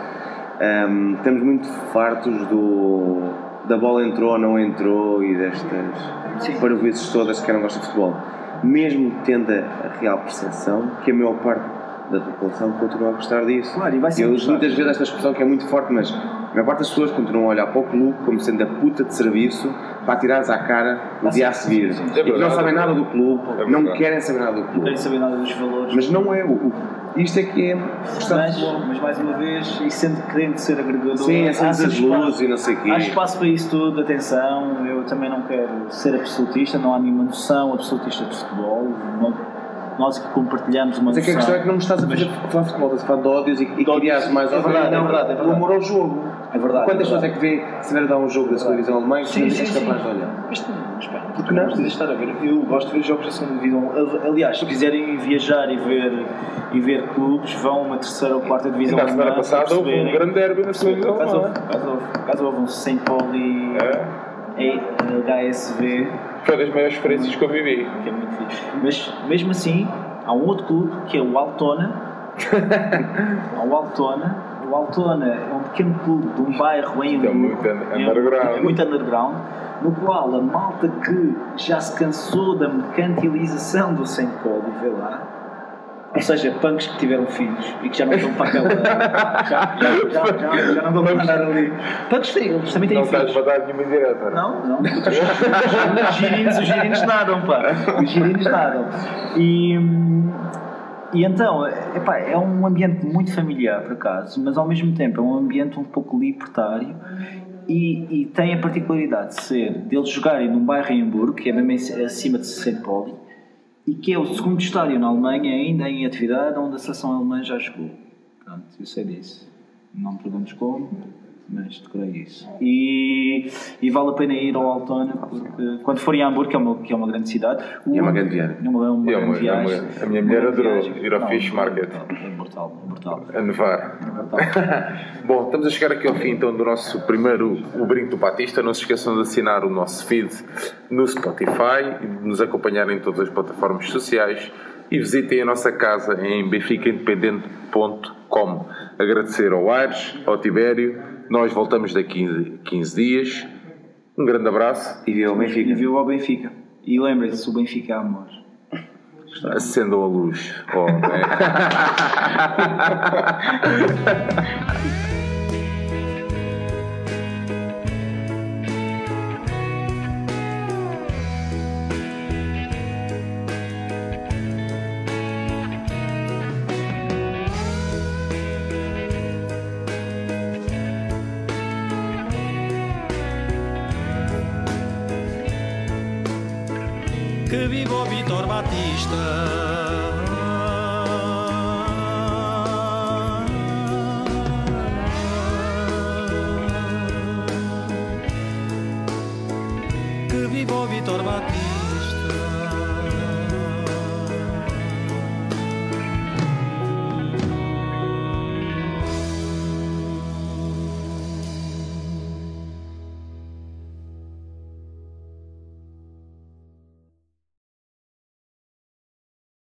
Hum, estamos muito fartos do, da bola entrou ou não entrou e destas parvoices todas que quem não gosta de futebol. Mesmo tendo a real percepção que a maior parte da população continua a gostar disso. Claro, e vai ser Eu uso muitas vezes esta expressão que é muito forte, mas a maior parte das pessoas continuam a olhar para o clube como sendo a puta de serviço para atirares à cara no dia a seguir. sim. E que não sabem nada do clube, É não querem saber nada do Não clube. quero saber nada dos valores. Mas não é o. o- isto é que é Mas, mas mais uma vez, e sendo querendo ser agregador, Sim, as sempre luzes espaço- e não sei o quê. Há espaço para isso tudo, atenção, eu também não quero ser absolutista, não há nenhuma noção absolutista de futebol. não- nós que compartilhamos uma Mas é que a questão é que não me estás a fazer falar de futebol, estás a falar de ódios e, e ódios. criares mais É verdade, é verdade, é O amor ao jogo. É verdade. Quantas é pessoas é que vê se vier dar um jogo da segunda divisão alemã e não és capaz de olhar? Mas, mas porque não precisas estar a ver. Eu gosto de ver jogos da segunda divisão. Aliás, se quiserem viajar e ver, e ver clubes, vão a uma terceira ou quarta divisão. Na semana alemã passada houve um grande derby na segunda divisão. acaso houve- por acaso houve um St. Paul e É. HSV, Foi das maiores experiências que eu vivi. Mas mesmo assim, há um outro clube que é o Altona. há o Altona. O Altona é um pequeno clube de um bairro em Isto é Hamburgo. muito un- underground. É muito underground. No qual a malta que já se cansou da mercantilização do St. E vê lá. Ou seja, punks que tiveram filhos e que já não estão para aquela. Já, já, já, já, não estão para andar ali. Punks têm, eles também têm Não filhos. estás a dar nenhuma indireta. Não, não. Os girinos, os girinos nadam, pá. Os girinos nadam. E, e então, epá, é um ambiente muito familiar, por acaso, mas ao mesmo tempo é um ambiente um pouco libertário e, e tem a particularidade de ser deles jogarem num bairro em Hamburgo, que é mesmo acima de St. Pauli, e que é o segundo estádio na Alemanha ainda em atividade, onde a seleção alemã já jogou. Pronto, eu sei disso. Não perguntes como, mas decorei isso. E, e vale a pena ir ao Altona, porque quando forem a Hamburgo, que é uma, que é uma grande cidade. É uma grande viagem. É uma, é uma É grande uma- é viagem. a minha mulher adorou viagem. ir ao Não, Fish é Market. É brutal, é brutal. A nevar. É. Bom, estamos a chegar aqui ao fim então do nosso primeiro O Brinco do Batista. Não se esqueçam de assinar o nosso feed no Spotify e de nos acompanhar em todas as plataformas sociais e visitem a nossa casa em benficaindependente.com. Agradecer ao Aires, ao Tibério. Nós voltamos daqui a 15 dias. Um grande abraço. E viu o E Benfica. viu ao Benfica. E lembrem-se, o Benfica é amor. Acendam a luz. Oh,